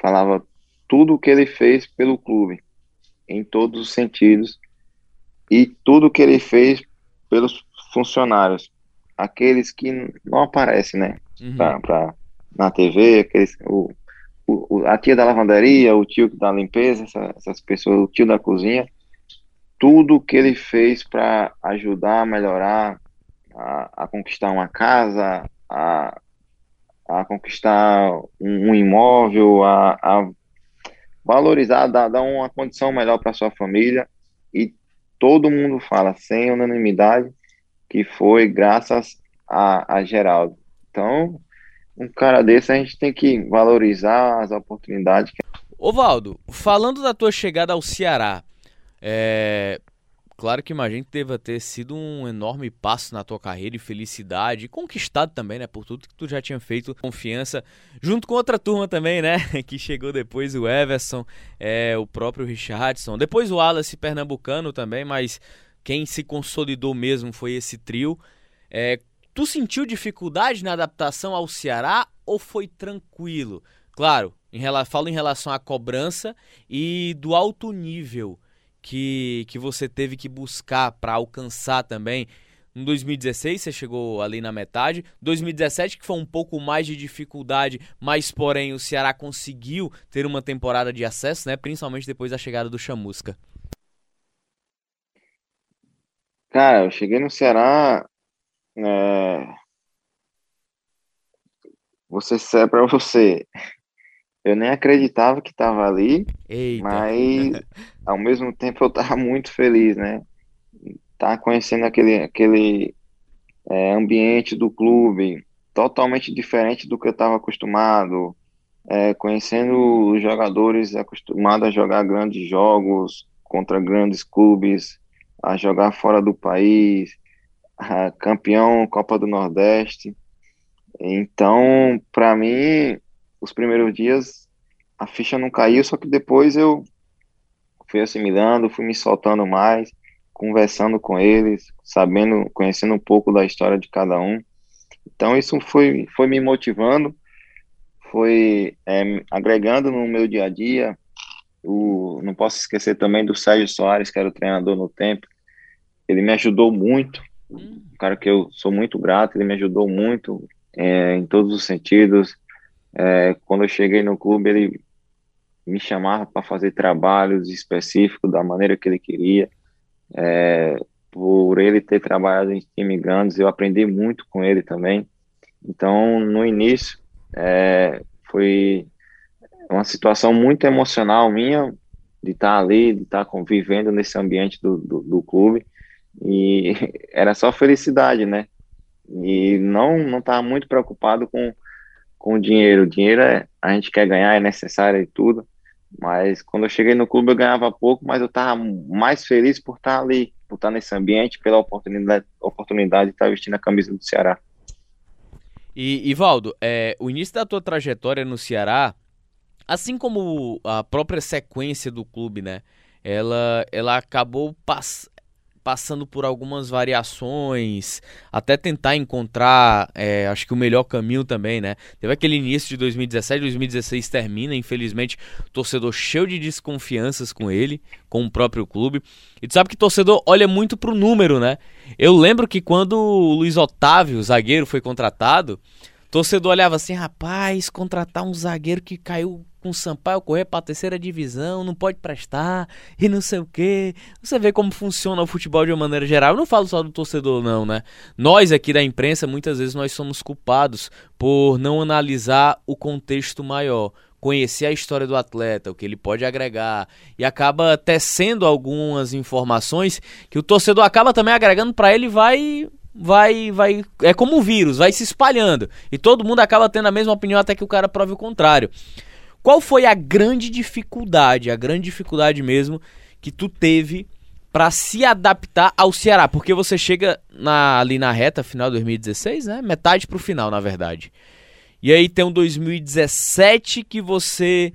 falava tudo o que ele fez pelo clube, em todos os sentidos, e tudo o que ele fez pelos funcionários, aqueles que não aparecem, né? Uhum. Pra, pra- na TV, aqueles, o, o- o- a tia da lavanderia, o tio da limpeza, essa- essas pessoas, o tio da cozinha, tudo que ele fez para ajudar a melhorar, a, a conquistar uma casa, a, a conquistar um, imóvel, a, a valorizar, dar, dar uma condição melhor para sua família. E todo mundo fala, sem unanimidade, que foi graças a, a Geraldo. Então, um cara desse a gente tem que valorizar as oportunidades. Ô Valdo, falando da tua chegada ao Ceará, é, Claro que imagino que deva ter sido um enorme passo na tua carreira e felicidade, e conquistado também, né, por tudo que tu já tinha feito, confiança, junto com outra turma também, né, que chegou depois, o Everson, é, o próprio Richardson, depois o Wallace Pernambucano também, mas quem se consolidou mesmo foi esse trio. É, tu sentiu dificuldade na adaptação ao Ceará ou foi tranquilo? Claro, em, falo em relação à cobrança e do alto nível que, que você teve que buscar para alcançar também. Em 2016 você chegou ali na metade, 2017 que foi um pouco mais de dificuldade, mas porém o Ceará conseguiu ter uma temporada de acesso, né? Principalmente depois da chegada do Chamusca. Cara, eu cheguei no Ceará. É... Ser sério pra você. Eu nem acreditava que estava ali, Eita. mas ao mesmo tempo eu estava muito feliz, né? Tá conhecendo aquele, aquele é, ambiente do clube totalmente diferente do que eu estava acostumado, é, conhecendo os jogadores acostumados a jogar grandes jogos contra grandes clubes, a jogar fora do país, campeão Copa do Nordeste. Então, para mim, os primeiros dias a ficha não caiu, só que depois eu fui assimilando, fui me soltando mais, conversando com eles, sabendo, conhecendo um pouco da história de cada um. Então isso foi, foi me motivando, foi é, agregando no meu dia a dia. O, não posso esquecer também do Sérgio Soares, que era o treinador no tempo. Ele me ajudou muito, um cara que eu sou muito grato, ele me ajudou muito é, em todos os sentidos. É, quando eu cheguei no clube, ele me chamava para fazer trabalhos específicos da maneira que ele queria. É, por ele ter trabalhado em times grandes, eu aprendi muito com ele também. Então, no início, é, foi uma situação muito emocional minha de estar ali, de estar convivendo nesse ambiente do, do, do clube. E era só felicidade, né? E não não estava muito preocupado com com o dinheiro. O dinheiro é, a gente quer ganhar, é necessário e tudo. Mas quando eu cheguei no clube eu ganhava pouco, mas eu estava mais feliz por estar ali, por estar nesse ambiente, pela oportunidade, oportunidade de estar vestindo a camisa do Ceará. E, Ivaldo, é, o início da tua trajetória no Ceará, assim como a própria sequência do clube, né? Ela, ela acabou pass passando por algumas variações, até tentar encontrar, é, acho que o melhor caminho também, né? Teve aquele início de 2017, 2016 termina, infelizmente, torcedor cheio de desconfianças com ele, com o próprio clube. E tu sabe que torcedor olha muito pro número, né? Eu lembro que quando o Luiz Otávio, zagueiro, foi contratado, torcedor olhava assim, rapaz, contratar um zagueiro que caiu com o Sampaio correr para a terceira divisão, não pode prestar e não sei o que. Você vê como funciona o futebol de uma maneira geral. Eu não falo só do torcedor, não, né? Nós aqui da imprensa, muitas vezes, nós somos culpados por não analisar o contexto maior. Conhecer a história do atleta, o que ele pode agregar, e acaba tecendo algumas informações que o torcedor acaba também agregando para ele vai vai vai é como um vírus, vai se espalhando e todo mundo acaba tendo a mesma opinião até que o cara prove o contrário. Qual foi a grande dificuldade, a grande dificuldade mesmo que tu teve para se adaptar ao Ceará? Porque você chega na, ali na reta final de 2016, né? Metade pro final, na verdade. E aí tem um 2017 que você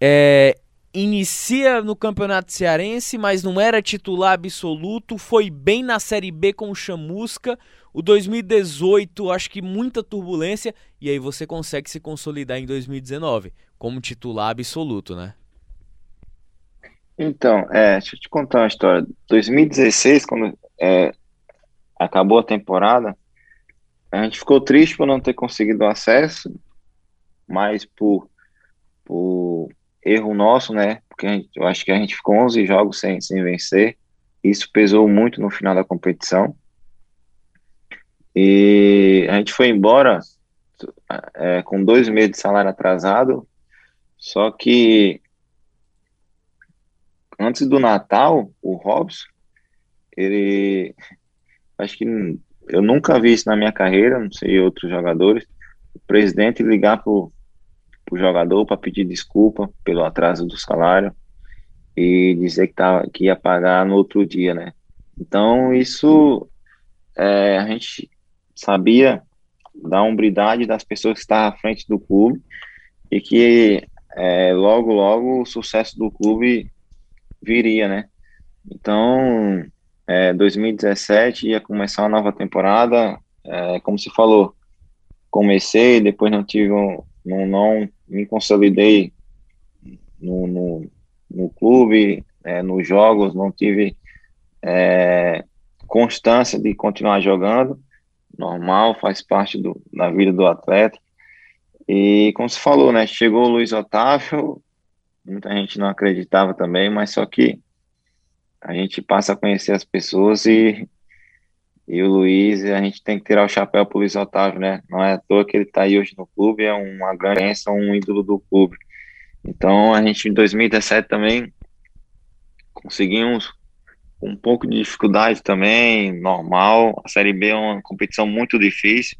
é, inicia no Campeonato Cearense, mas não era titular absoluto, foi bem na Série B com o Chamusca. O 2018, acho que muita turbulência, e aí você consegue se consolidar em 2019 como titular absoluto, né? Então, é, deixa eu te contar uma história. 2016, quando é, acabou a temporada, a gente ficou triste por não ter conseguido acesso, mas por, por erro nosso, né? Porque gente, eu acho que a gente ficou 11 jogos sem, sem vencer. Isso pesou muito no final da competição. E a gente foi embora é, com dois meses de salário atrasado, só que antes do Natal, o Robson, ele acho que eu nunca vi isso na minha carreira, não sei outros jogadores, o presidente ligar pro, pro jogador para pedir desculpa pelo atraso do salário e dizer que, tava, que ia pagar no outro dia, né? Então, isso é, a gente sabia da umbridade das pessoas que estavam à frente do clube e que é, logo, logo o sucesso do clube viria, né? Então, é, 2017 ia começar uma nova temporada, é, como se falou, comecei, depois não tive, um, não, não me consolidei no, no, no clube, é, nos jogos, não tive é, constância de continuar jogando, normal, faz parte do, da vida do atleta. E como se falou, né? Chegou o Luiz Otávio, muita gente não acreditava também, mas só que a gente passa a conhecer as pessoas e, e o Luiz, a gente tem que tirar o chapéu pro Luiz Otávio, né? Não é à toa que ele está aí hoje no clube, é uma grande bênção, um ídolo do clube. Então a gente em 2017 também conseguimos um pouco de dificuldade também, normal. A Série B é uma competição muito difícil.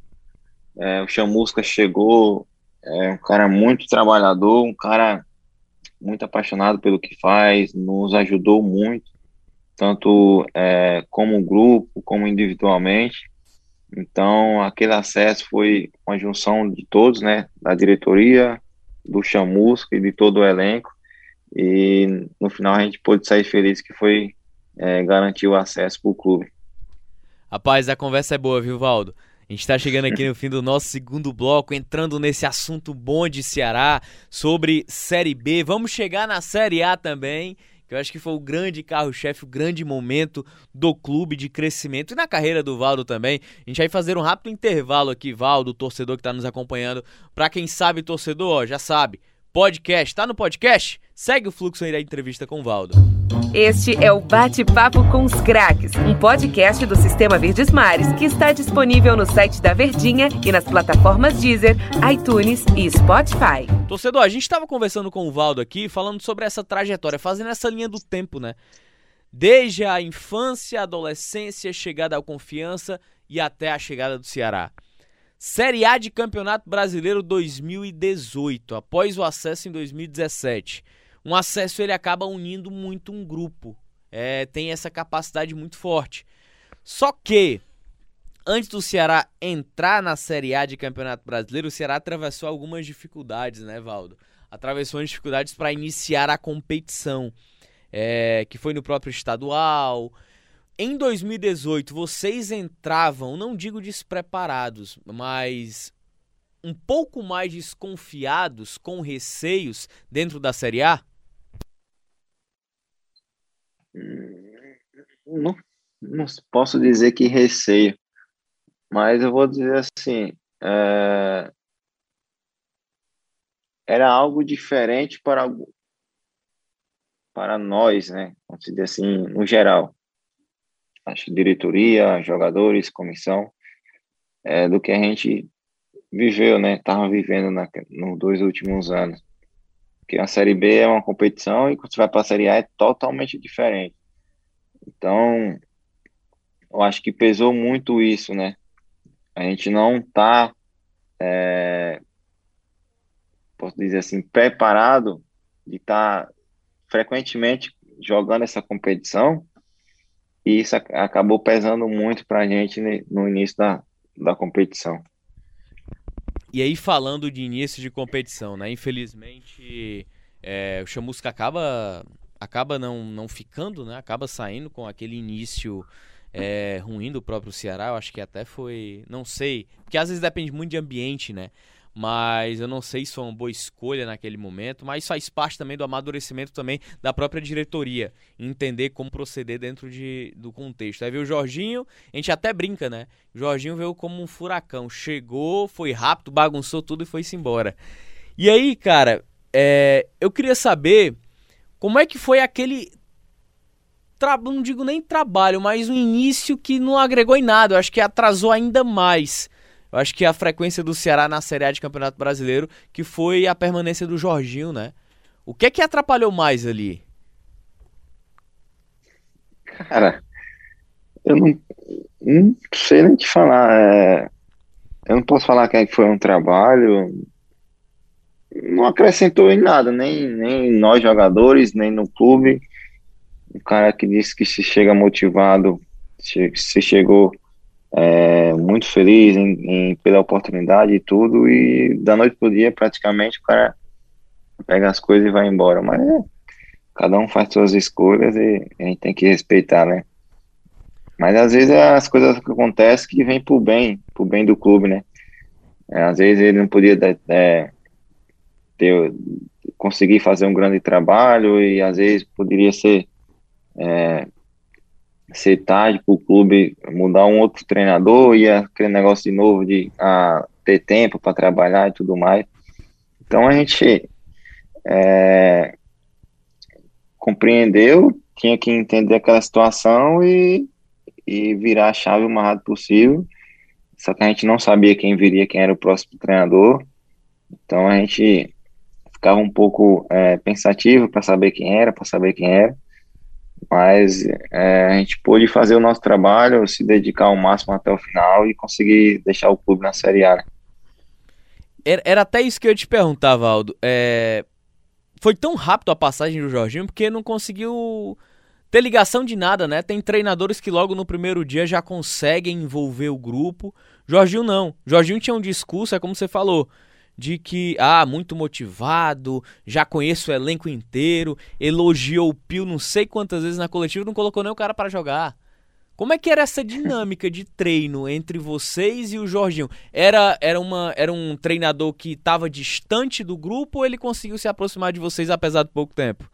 É, o Chamusca chegou, é um cara muito trabalhador, um cara muito apaixonado pelo que faz, nos ajudou muito, tanto é, como grupo, como individualmente. Então, aquele acesso foi uma junção de todos, né, da diretoria, do Chamusca e de todo o elenco. E no final a gente pôde sair feliz que foi é, garantir o acesso para o clube. Rapaz, a conversa é boa, viu, Valdo? A gente está chegando aqui no fim do nosso segundo bloco, entrando nesse assunto bom de Ceará, sobre Série B. Vamos chegar na Série A também, que eu acho que foi o grande carro-chefe, o grande momento do clube de crescimento e na carreira do Valdo também. A gente vai fazer um rápido intervalo aqui, Valdo, torcedor que está nos acompanhando. Para quem sabe, torcedor, ó, já sabe, podcast, tá no podcast? Segue o fluxo aí da entrevista com o Valdo. Este é o Bate-Papo com os Craques, um podcast do Sistema Verdes Mares que está disponível no site da Verdinha e nas plataformas Deezer, iTunes e Spotify. Torcedor, a gente estava conversando com o Valdo aqui, falando sobre essa trajetória, fazendo essa linha do tempo, né? Desde a infância, adolescência, chegada à confiança e até a chegada do Ceará. Série A de Campeonato Brasileiro 2018, após o acesso em 2017 um acesso ele acaba unindo muito um grupo. É, tem essa capacidade muito forte. Só que antes do Ceará entrar na Série A de Campeonato Brasileiro, o Ceará atravessou algumas dificuldades, né, Valdo? Atravessou dificuldades para iniciar a competição, é, que foi no próprio estadual. Em 2018, vocês entravam, não digo despreparados, mas um pouco mais desconfiados, com receios dentro da Série A? não, não posso dizer que receio, mas eu vou dizer assim, é, era algo diferente para para nós, né? Vamos dizer assim, no geral, acho diretoria, jogadores, comissão, é, do que a gente viveu, né? Tava vivendo na, nos dois últimos anos. Porque a Série B é uma competição e quando você vai para a Série A é totalmente diferente. Então, eu acho que pesou muito isso, né? A gente não tá, é, posso dizer assim, preparado de estar tá frequentemente jogando essa competição e isso acabou pesando muito para a gente no início da, da competição. E aí, falando de início de competição, né? Infelizmente, é, o Chamusca acaba, acaba não, não ficando, né? Acaba saindo com aquele início é, ruim do próprio Ceará. Eu acho que até foi. Não sei. Porque às vezes depende muito de ambiente, né? Mas eu não sei se foi uma boa escolha naquele momento, mas faz parte também do amadurecimento também da própria diretoria, entender como proceder dentro de, do contexto. Aí veio o Jorginho, a gente até brinca, né? O Jorginho veio como um furacão, chegou, foi rápido, bagunçou tudo e foi-se embora. E aí, cara, é, eu queria saber como é que foi aquele não digo nem trabalho, mas um início que não agregou em nada, eu acho que atrasou ainda mais eu acho que a frequência do Ceará na Série A de Campeonato Brasileiro, que foi a permanência do Jorginho, né? O que é que atrapalhou mais ali? Cara, eu não, não sei nem te falar. É, eu não posso falar que foi um trabalho. Não acrescentou em nada, nem, nem nós jogadores, nem no clube. O cara que disse que se chega motivado Você chegou é, muito feliz em, em, pela oportunidade e tudo, e da noite pro dia, praticamente, o cara pega as coisas e vai embora. Mas é, cada um faz suas escolhas e a gente tem que respeitar, né? Mas às vezes é as coisas que acontecem que vêm pro bem, pro bem do clube, né? É, às vezes ele não podia é, ter, conseguir fazer um grande trabalho e às vezes poderia ser é, ser tarde para o clube mudar um outro treinador e aquele negócio de novo de ah, ter tempo para trabalhar e tudo mais. Então a gente é, compreendeu, tinha que entender aquela situação e, e virar a chave o mais rápido possível. Só que a gente não sabia quem viria, quem era o próximo treinador. Então a gente ficava um pouco é, pensativo para saber quem era, para saber quem era. Mas é, a gente pôde fazer o nosso trabalho, se dedicar ao máximo até o final e conseguir deixar o clube na Série A. Né? Era, era até isso que eu te perguntar, Valdo. É, foi tão rápido a passagem do Jorginho porque não conseguiu ter ligação de nada, né? Tem treinadores que logo no primeiro dia já conseguem envolver o grupo. Jorginho não. Jorginho tinha um discurso, é como você falou, de que, ah, muito motivado, já conheço o elenco inteiro, elogiou o Pio não sei quantas vezes na coletiva, não colocou nem o cara para jogar. Como é que era essa dinâmica de treino entre vocês e o Jorginho? Era, era, uma, era um treinador que estava distante do grupo ou ele conseguiu se aproximar de vocês apesar de pouco tempo?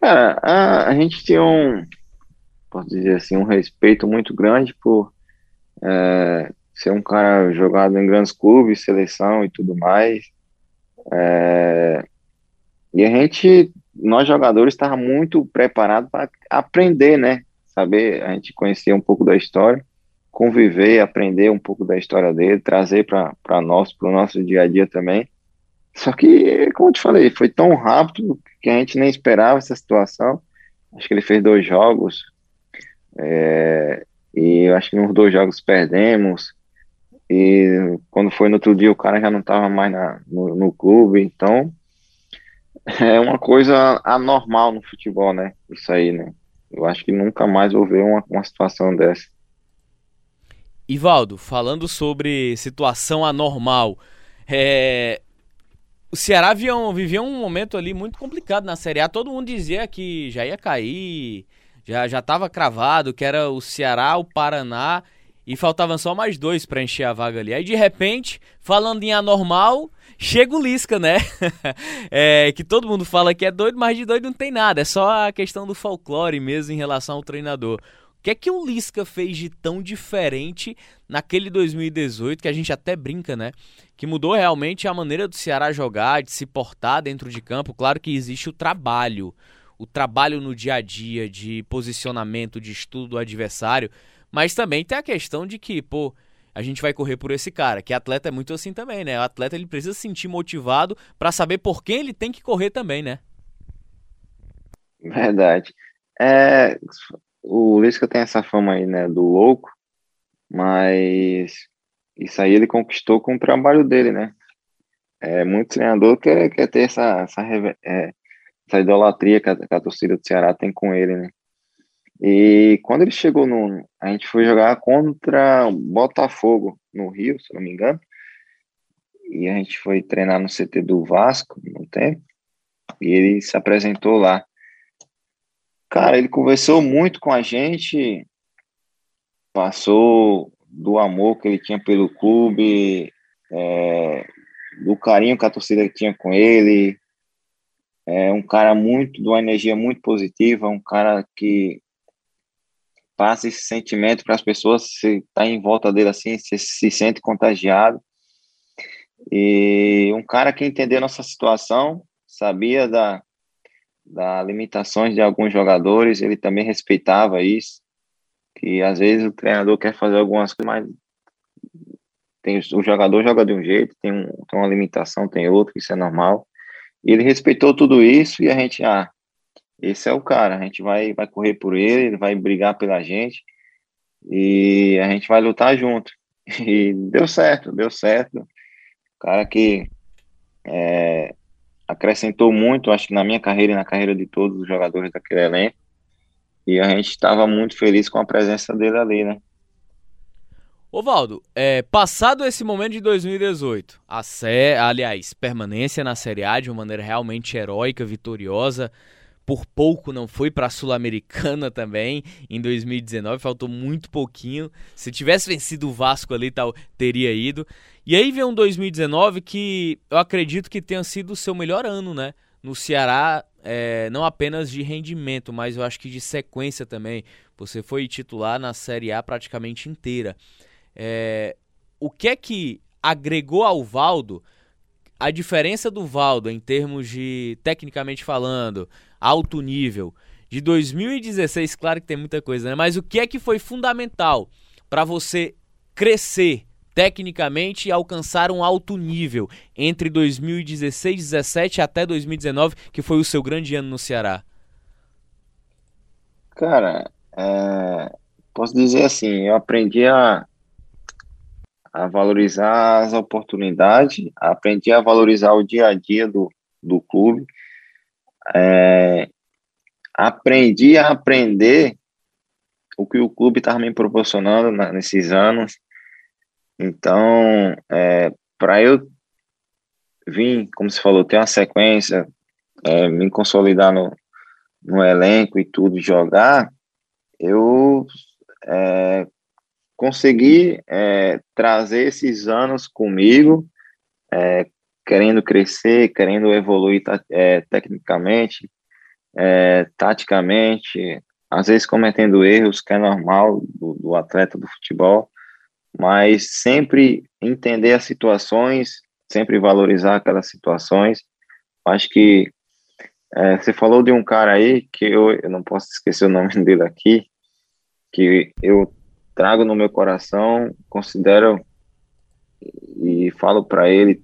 Cara, a, a gente tinha um, posso dizer assim, um respeito muito grande por é, ser um cara jogado em grandes clubes, seleção e tudo mais. É, e a gente nós jogadores estava muito preparado para aprender, né? Saber, a gente conhecer um pouco da história, conviver, aprender um pouco da história dele, trazer para nós, para o nosso dia a dia também. Só que, como eu te falei, foi tão rápido que a gente nem esperava essa situação. Acho que ele fez dois jogos, é, e acho que nos dois jogos perdemos. E quando foi no outro dia, o cara já não estava mais na, no, no clube, então é uma coisa anormal no futebol, né? Isso aí, né? Eu acho que nunca mais vou ver uma, uma situação dessa. Ivaldo, falando sobre situação anormal, é... o Ceará vivia um, vivia um momento ali muito complicado na Série A. Todo mundo dizia que já ia cair, já estava cravado, que era o Ceará, o Paraná e faltavam só mais dois para encher a vaga ali. Aí de repente, falando em anormal, chega o Lisca, né? é, que todo mundo fala que é doido, mas de doido não tem nada. É só a questão do folclore mesmo em relação ao treinador. O que é que o Lisca fez de tão diferente naquele 2018, que a gente até brinca, né? Que mudou realmente a maneira do Ceará jogar, de se portar dentro de campo. Claro que existe o trabalho, o trabalho no dia a dia de posicionamento, de estudo do adversário, mas também tem a questão de que, pô, a gente vai correr por esse cara, que atleta é muito assim também, né? O atleta ele precisa se sentir motivado para saber por quem ele tem que correr também, né? Verdade. É, o Lisca tem essa fama aí, né, do louco, mas isso aí ele conquistou com o trabalho dele, né? É, muito treinador quer, quer ter essa, essa, é, essa idolatria que a, que a torcida do Ceará tem com ele, né? E quando ele chegou no. A gente foi jogar contra Botafogo no Rio, se não me engano. E a gente foi treinar no CT do Vasco no tempo. E ele se apresentou lá. Cara, ele conversou muito com a gente, passou do amor que ele tinha pelo clube, é, do carinho que a torcida tinha com ele. É um cara muito, de uma energia muito positiva, um cara que passa esse sentimento para as pessoas, se tá em volta dele assim, se, se sente contagiado. E um cara que entendeu nossa situação, sabia da, da limitações de alguns jogadores, ele também respeitava isso, que às vezes o treinador quer fazer algumas coisas, mas tem, o jogador joga de um jeito, tem, um, tem uma limitação, tem outro, isso é normal. Ele respeitou tudo isso e a gente, ah, esse é o cara, a gente vai, vai correr por ele, ele vai brigar pela gente e a gente vai lutar junto. E deu certo, deu certo. Cara que é, acrescentou muito, acho que na minha carreira e na carreira de todos os jogadores daquele elenco. e a gente estava muito feliz com a presença dele ali, né? Ovaldo, é, passado esse momento de 2018, a sé, aliás, permanência na Série A de uma maneira realmente heróica, vitoriosa, por pouco não foi para a Sul-Americana também em 2019, faltou muito pouquinho. Se tivesse vencido o Vasco ali, tal, teria ido. E aí vem um 2019 que eu acredito que tenha sido o seu melhor ano, né? No Ceará, é, não apenas de rendimento, mas eu acho que de sequência também. Você foi titular na Série A praticamente inteira. É, o que é que agregou ao Valdo a diferença do Valdo em termos de, tecnicamente falando, alto nível, de 2016, claro que tem muita coisa, né? Mas o que é que foi fundamental para você crescer tecnicamente e alcançar um alto nível entre 2016, 17 até 2019, que foi o seu grande ano no Ceará? Cara, é, posso dizer assim, eu aprendi a, a valorizar as oportunidades, aprendi a valorizar o dia a dia do, do clube, é, aprendi a aprender o que o clube estava me proporcionando na, nesses anos. Então, é, para eu vir, como você falou, ter uma sequência, é, me consolidar no, no elenco e tudo, jogar, eu é, consegui é, trazer esses anos comigo, é, querendo crescer, querendo evoluir é, tecnicamente, é, taticamente, às vezes cometendo erros, que é normal do, do, atleta do futebol, mas sempre entender as situações, sempre valorizar aquelas situações. Acho que é, você falou de um cara aí que eu, eu não posso esquecer o nome dele aqui, que eu trago no meu coração, considero e falo para ele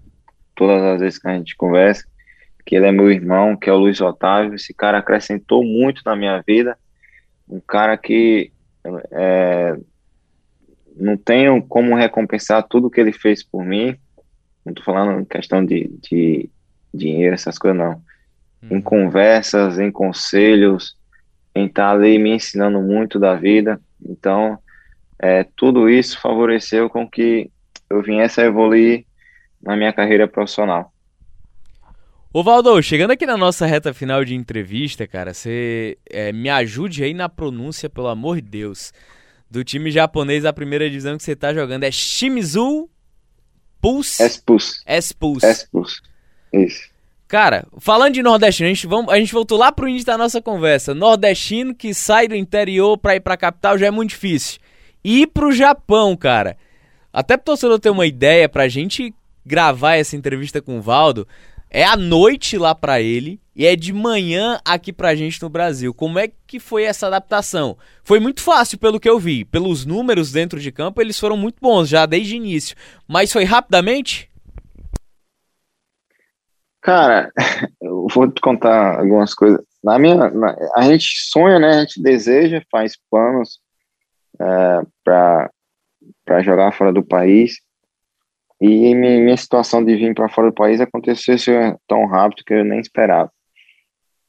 todas as vezes que a gente conversa que ele é meu irmão, que é o Luiz Otávio. Esse cara acrescentou muito na minha vida. Um cara que é, não tenho como recompensar tudo que ele fez por mim. Não tô falando em questão de, de dinheiro, essas coisas, não. Em uhum. conversas, em conselhos, em estar tá ali me ensinando muito da vida. Então, é, tudo isso favoreceu com que eu viesse a evoluir na minha carreira profissional. Ô Valdo, chegando aqui na nossa reta final de entrevista, cara, você é, me ajude aí na pronúncia, pelo amor de Deus, do time japonês da primeira divisão que você tá jogando. É Shimizu Pulse? S-Pulse. S-Pulse. S-Pulse. Isso. Cara, falando de nordestino, a gente, vamos, a gente voltou lá pro início da nossa conversa. Nordestino que sai do interior pra ir pra capital já é muito difícil ir pro Japão, cara. Até pro torcedor ter uma ideia, pra gente gravar essa entrevista com o Valdo, é à noite lá pra ele e é de manhã aqui pra gente no Brasil. Como é que foi essa adaptação? Foi muito fácil pelo que eu vi. Pelos números dentro de campo, eles foram muito bons já desde o início. Mas foi rapidamente? Cara, eu vou te contar algumas coisas. Na minha, na, a gente sonha, né? A gente deseja, faz planos é, para jogar fora do país. E minha situação de vir para fora do país aconteceu tão rápido que eu nem esperava.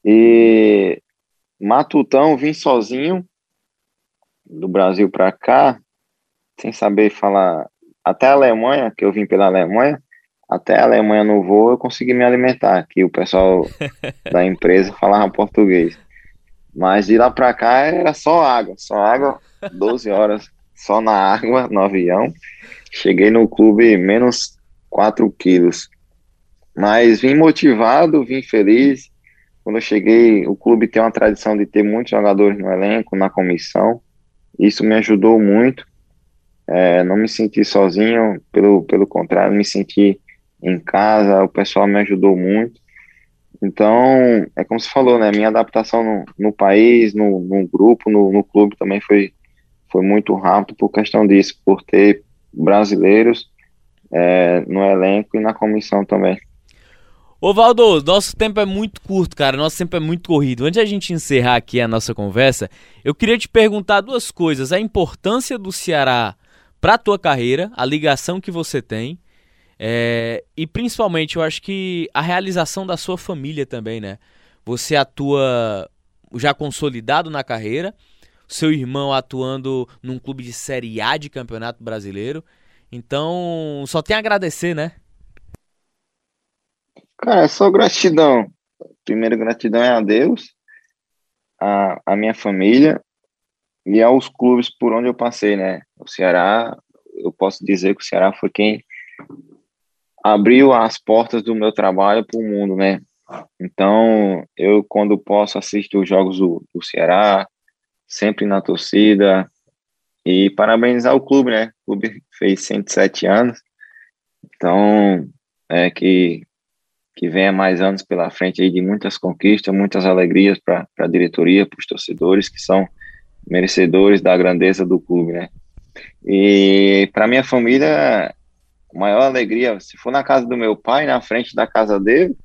E Matutão, vim sozinho do Brasil para cá, sem saber falar. Até a Alemanha, que eu vim pela Alemanha, até a Alemanha no voo eu consegui me alimentar, que o pessoal da empresa falava português. Mas de lá para cá era só água, só água 12 horas só na água, no avião. Cheguei no clube menos 4 quilos. Mas vim motivado, vim feliz. Quando eu cheguei, o clube tem uma tradição de ter muitos jogadores no elenco, na comissão. Isso me ajudou muito. É, não me senti sozinho, pelo, pelo contrário, me senti em casa, o pessoal me ajudou muito. Então, é como você falou, né? Minha adaptação no, no país, no, no grupo, no, no clube também foi, foi muito rápido por questão disso, por ter brasileiros é, no elenco e na comissão também. Ô Valdo, nosso tempo é muito curto, cara. Nosso tempo é muito corrido. Antes de a gente encerrar aqui a nossa conversa, eu queria te perguntar duas coisas: a importância do Ceará para a tua carreira, a ligação que você tem, é, e principalmente eu acho que a realização da sua família também, né? Você atua já consolidado na carreira, seu irmão atuando num clube de Série A de Campeonato Brasileiro. Então, só tem a agradecer, né? Cara, é só gratidão. Primeiro, gratidão é a Deus, a, a minha família e aos clubes por onde eu passei, né? O Ceará, eu posso dizer que o Ceará foi quem abriu as portas do meu trabalho para o mundo, né? Então, eu, quando posso, assisto os jogos do, do Ceará, sempre na torcida, e parabenizar o clube, né? O clube fez 107 anos, então, é que, que venha mais anos pela frente aí de muitas conquistas, muitas alegrias para a diretoria, para os torcedores, que são merecedores da grandeza do clube, né? E para minha família, a maior alegria, se for na casa do meu pai, na frente da casa dele,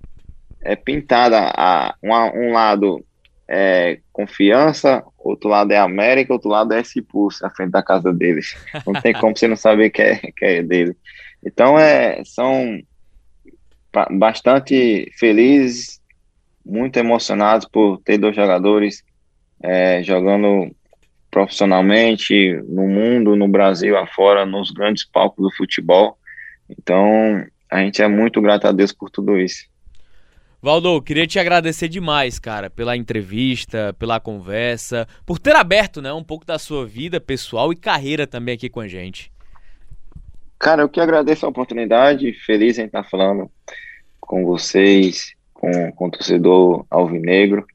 é pintada a, um, um lado é confiança, outro lado é América, outro lado é esse pulso na frente da casa deles. Não tem como você não saber que é, que é dele. Então, é, são bastante felizes, muito emocionados por ter dois jogadores é, jogando profissionalmente no mundo, no Brasil, afora, nos grandes palcos do futebol. Então, a gente é muito grato a Deus por tudo isso. Valdo, queria te agradecer demais, cara, pela entrevista, pela conversa, por ter aberto, né, um pouco da sua vida pessoal e carreira também aqui com a gente. Cara, eu que agradeço a oportunidade, feliz em estar falando com vocês, com, com o torcedor alvinegro,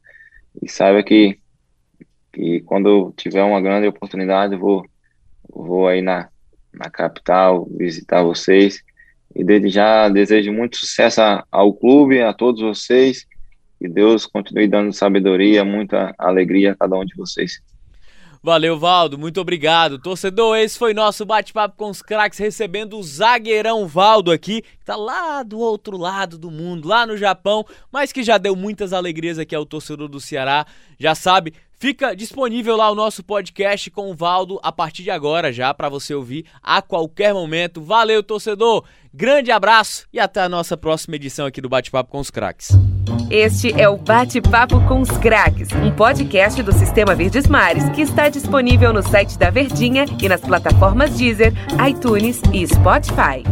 e saiba que, que quando tiver uma grande oportunidade, vou, vou aí na, na capital visitar vocês e desde já desejo muito sucesso ao clube, a todos vocês. Que Deus continue dando sabedoria, muita alegria a cada um de vocês. Valeu, Valdo. Muito obrigado. Torcedor, esse foi nosso bate-papo com os craques, recebendo o zagueirão Valdo aqui, que tá lá do outro lado do mundo, lá no Japão, mas que já deu muitas alegrias aqui ao torcedor do Ceará. Já sabe, Fica disponível lá o nosso podcast com o Valdo a partir de agora já para você ouvir a qualquer momento. Valeu, torcedor. Grande abraço e até a nossa próxima edição aqui do Bate-Papo com os Craques. Este é o Bate-Papo com os Craques, um podcast do Sistema Verdes Mares que está disponível no site da Verdinha e nas plataformas Deezer, iTunes e Spotify.